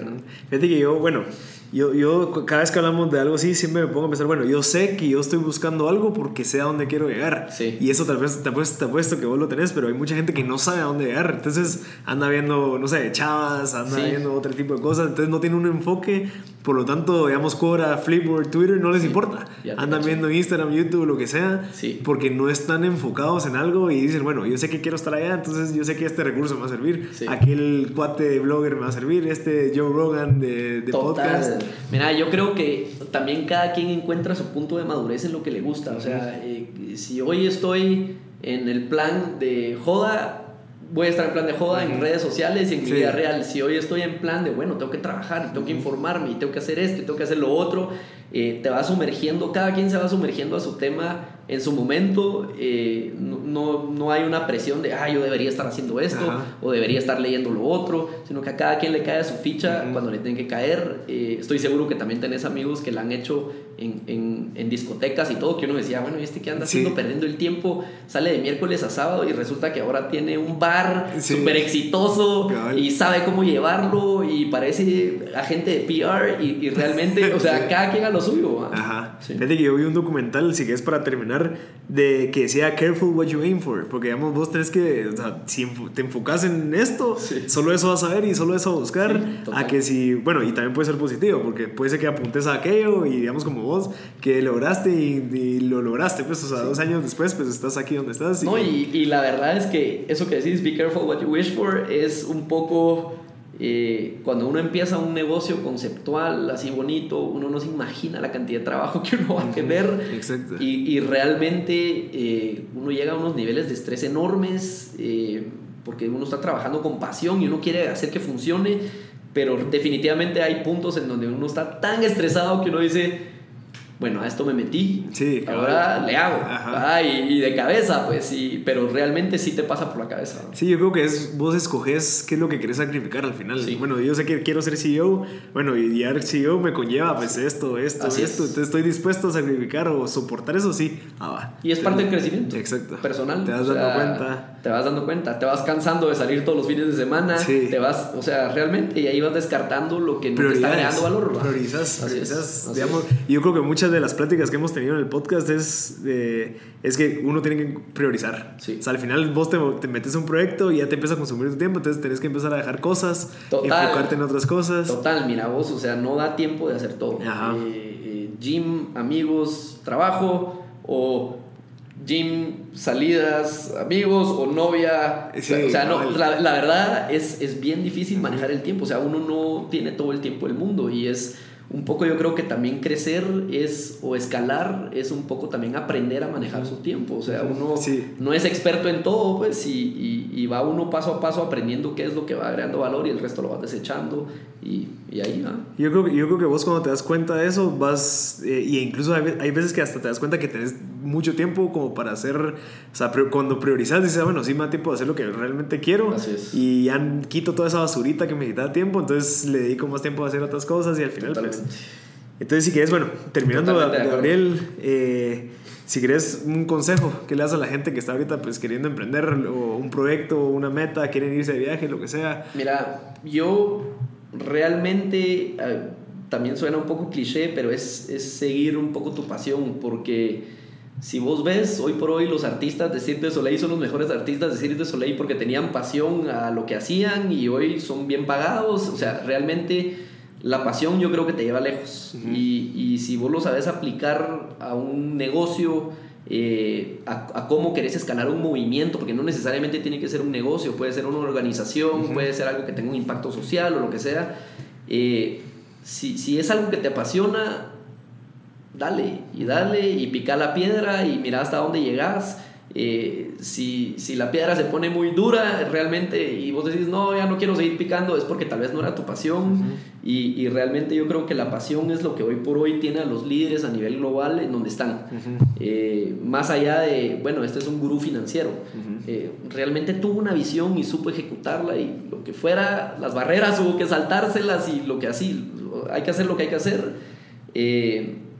Fíjate que yo, bueno, yo, yo cada vez que hablamos de algo así, siempre me pongo a pensar, bueno, yo sé que yo estoy buscando algo porque sé a dónde quiero llegar. Y eso tal vez te apuesto, te apuesto que vos lo tenés, pero hay mucha gente que no sabe a dónde llegar. Entonces anda viendo, no sé, chavas, anda viendo otro tipo de cosas. Entonces no tiene un enfoque. Por lo tanto, digamos, Quora, Flipboard, Twitter, no les importa. Andan viendo Instagram, YouTube, lo que sea. Porque no están enfocados en algo y dicen, bueno, yo sé que quiero estar allá, entonces yo sé que este recurso me va a servir. Aquel cuate de blogger me va a servir. Este Joe Rogan de, de podcast Mira, yo creo que también cada quien encuentra su punto de madurez en lo que le gusta. O sea, eh, si hoy estoy en el plan de joda, voy a estar en plan de joda en redes sociales y en mi vida real. Si hoy estoy en plan de, bueno, tengo que trabajar y tengo que informarme y tengo que hacer esto y tengo que hacer lo otro, eh, te va sumergiendo, cada quien se va sumergiendo a su tema en su momento eh, no, no, hay una presión de, ah, yo debería estar haciendo esto o debería estar leyendo lo otro, sino que a cada quien le cae su ficha cuando le tiene que caer. Eh, estoy seguro que también tenés amigos que la han hecho en, en, en, discotecas y todo, que uno decía, bueno, ¿y este que anda haciendo perdiendo el tiempo? Sale de miércoles a sábado y resulta que ahora tiene un bar súper exitoso y sabe cómo llevarlo y parece agente de PR y, y realmente, o sea, cada quien a lo suyo. Ajá. Fíjate que yo vi un documental, si que es para terminar de que sea careful what you aim for. Porque, digamos, vos tenés que, o sea, si te enfocas en esto, solo eso vas a ver y solo eso a buscar. a que si, bueno, y también puede ser positivo, porque puede ser que apuntes a aquello y, digamos, como vos, que lograste y, lo lograste, pues, o sea, dos años después, pues estás aquí donde estás. Y, no, y, y la verdad es que eso que decís, be careful what you wish for, es un poco eh, cuando uno empieza un negocio conceptual así bonito, uno no se imagina la cantidad de trabajo que uno va a tener. Exacto. Y, y realmente eh, uno llega a unos niveles de estrés enormes eh, porque uno está trabajando con pasión y uno quiere hacer que funcione, pero definitivamente hay puntos en donde uno está tan estresado que uno dice, bueno, a esto me metí, sí, ahora le hago. Ah, y, de cabeza, pues sí, pero realmente sí te pasa por la cabeza. Sí, yo creo que es, vos escoges qué es lo que querés sacrificar al final. Bueno, yo sé que quiero ser CEO, bueno, y ser CEO me conlleva pues esto, esto, esto, entonces estoy dispuesto a sacrificar o soportar eso, sí. Ah, va. Y es parte del crecimiento Exacto. personal. Te vas dando cuenta. Te vas dando cuenta, te vas cansando de salir todos los fines de semana, sí. te vas, o sea, realmente, y ahí vas descartando lo que no te está agregando valor. Priorizas, priorizas, digamos, y yo creo que muchas de las pláticas que hemos tenido en el podcast es, eh, es que uno tiene que priorizar. Sí. O sea, al final vos te, te, metes a un proyecto y ya te empieza a consumir tu tiempo, entonces tenés que empezar a dejar cosas, total, enfocarte en otras cosas. Total, mira vos, o sea, no da tiempo de hacer todo. Eh, eh, gym, amigos, trabajo o gym, salidas, amigos o novia. o sea, no, la, la, verdad es, es bien difícil manejar el tiempo. O sea, uno no tiene todo el tiempo del mundo y es un poco yo creo que también crecer es, o escalar, es un poco también aprender a manejar su tiempo. O sea, uno no es experto en todo, pues, y, y, va uno paso a paso aprendiendo qué es lo que va agregando valor y el resto lo vas desechando y, y ahí va. Yo creo, yo creo que vos cuando te das cuenta de eso vas, eh, y incluso hay, hay, veces que hasta te das cuenta que tenés mucho tiempo como para hacer, o sea, cuando priorizas dices, ah, bueno, sí me da tiempo de hacer lo que realmente quiero y ya quito toda esa basurita que me quita tiempo, entonces le dedico más tiempo a hacer otras cosas y al final... Entonces, si quieres, bueno, terminando, Gabriel, eh, si quieres un consejo que le das a la gente que está ahorita pues queriendo emprender o un proyecto, una meta, quieren irse de viaje, lo que sea. Mira, yo realmente, eh, también suena un poco cliché, pero es, es seguir un poco tu pasión, porque si vos ves, hoy por hoy los artistas de Cirque du Soleil son los mejores artistas de Cirque du Soleil porque tenían pasión a lo que hacían y hoy son bien pagados, o sea, realmente la pasión yo creo que te lleva lejos. y, y, si vos lo sabes aplicar a un negocio, eh, a, cómo querés escalar un movimiento, porque no necesariamente tiene que ser un negocio, puede ser una organización, puede ser algo que tenga un impacto social o lo que sea. Eh, si, si, es algo que te apasiona, dale y dale y pica la piedra y mira hasta dónde llegas. Eh, si, si, la piedra se pone muy dura realmente y vos decís, no, ya no quiero seguir picando, es porque tal vez no era tu pasión. y, y, realmente yo creo que la pasión es lo que hoy por hoy tiene a los líderes a nivel global en donde están. Eh, más allá de, bueno, este es un gurú financiero. Eh, realmente tuvo una visión y supo ejecutarla y lo que fuera, las barreras hubo que saltárselas y lo que así, hay que hacer lo que hay que hacer.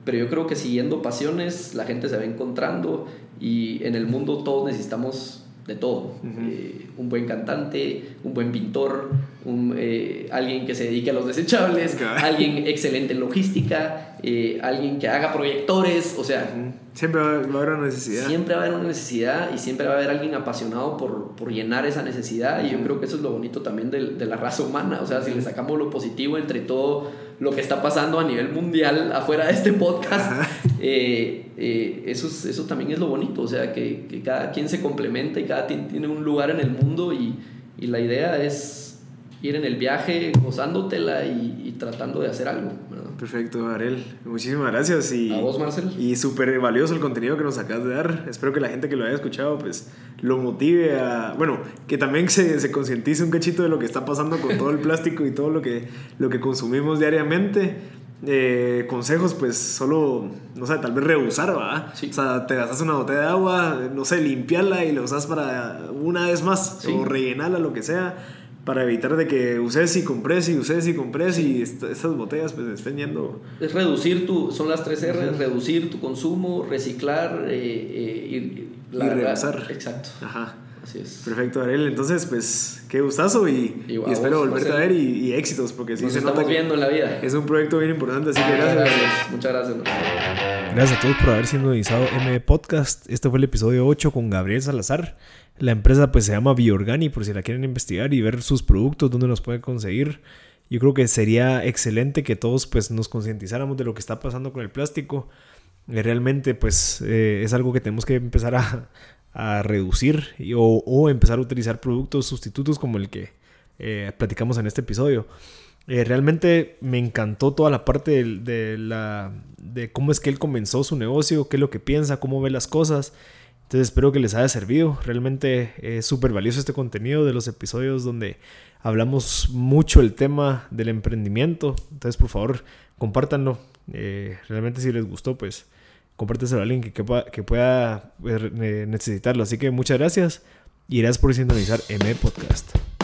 Pero yo creo que siguiendo pasiones la gente se va encontrando y en el mundo todos necesitamos de todo. Eh, un buen cantante, un buen pintor, un, eh, alguien que se dedique a los desechables, alguien excelente en logística, eh, alguien que haga proyectores, o sea... Siempre va a haber una necesidad. Siempre va a haber una necesidad y siempre va a haber alguien apasionado por, por llenar esa necesidad y yo creo que eso es lo bonito también de, de la raza humana, o sea, si le sacamos lo positivo entre todo lo que está pasando a nivel mundial afuera de este podcast, eh, eh, eso, eso también es lo bonito, o sea, que, que, cada quien se complementa y cada quien tiene un lugar en el mundo y, y la idea es ir en el viaje gozándotela y, y tratando de hacer algo. Perfecto, Ariel. Muchísimas gracias. Y, a vos, Marcel. Y súper valioso el contenido que nos acabas de dar. Espero que la gente que lo haya escuchado, pues, lo motive a... Bueno, que también se, se concientice un cachito de lo que está pasando con todo el plástico y todo lo que, lo que consumimos diariamente. Eh, consejos, pues, solo, no sé, tal vez rehusar, ¿va? O sea, te gastas una botella de agua, no sé, limpiarla y la usas para una vez más, o rellenarla, lo que sea para evitar de que uses y compres y uses y compres y estas botellas pues estén yendo. Es reducir tu, son las tres R, reducir tu consumo, reciclar eh, eh, y, la, y Exacto. Ajá. Así es. Perfecto, Ariel. Entonces, pues, qué gustazo y, y, espero volverte a ver y, éxitos, porque sí se estamos viendo en la vida. Es un proyecto bien importante, así que gracias. gracias. Muchas gracias. Gracias a todos por haber sintonizado M Podcast. Este fue el episodio 8 con Gabriel Salazar. La empresa pues se llama Biorgani por si la quieren investigar y ver sus productos, dónde los pueden conseguir. Yo creo que sería excelente que todos pues nos concientizáramos de lo que está pasando con el plástico. Eh, realmente pues eh, es algo que tenemos que empezar a, a reducir o, empezar a utilizar productos sustitutos como el que eh, platicamos en este episodio. realmente me encantó toda la parte de, de, la, de cómo es que él comenzó su negocio, qué es lo que piensa, cómo ve las cosas. Entonces espero que les haya servido. Realmente es súper valioso este contenido de los episodios donde hablamos mucho el tema del emprendimiento. Entonces por favor compártanlo. Eh, realmente si les gustó pues compárteselo a alguien que, que pueda eh, necesitarlo. Así que muchas gracias y gracias por sintonizar M Podcast.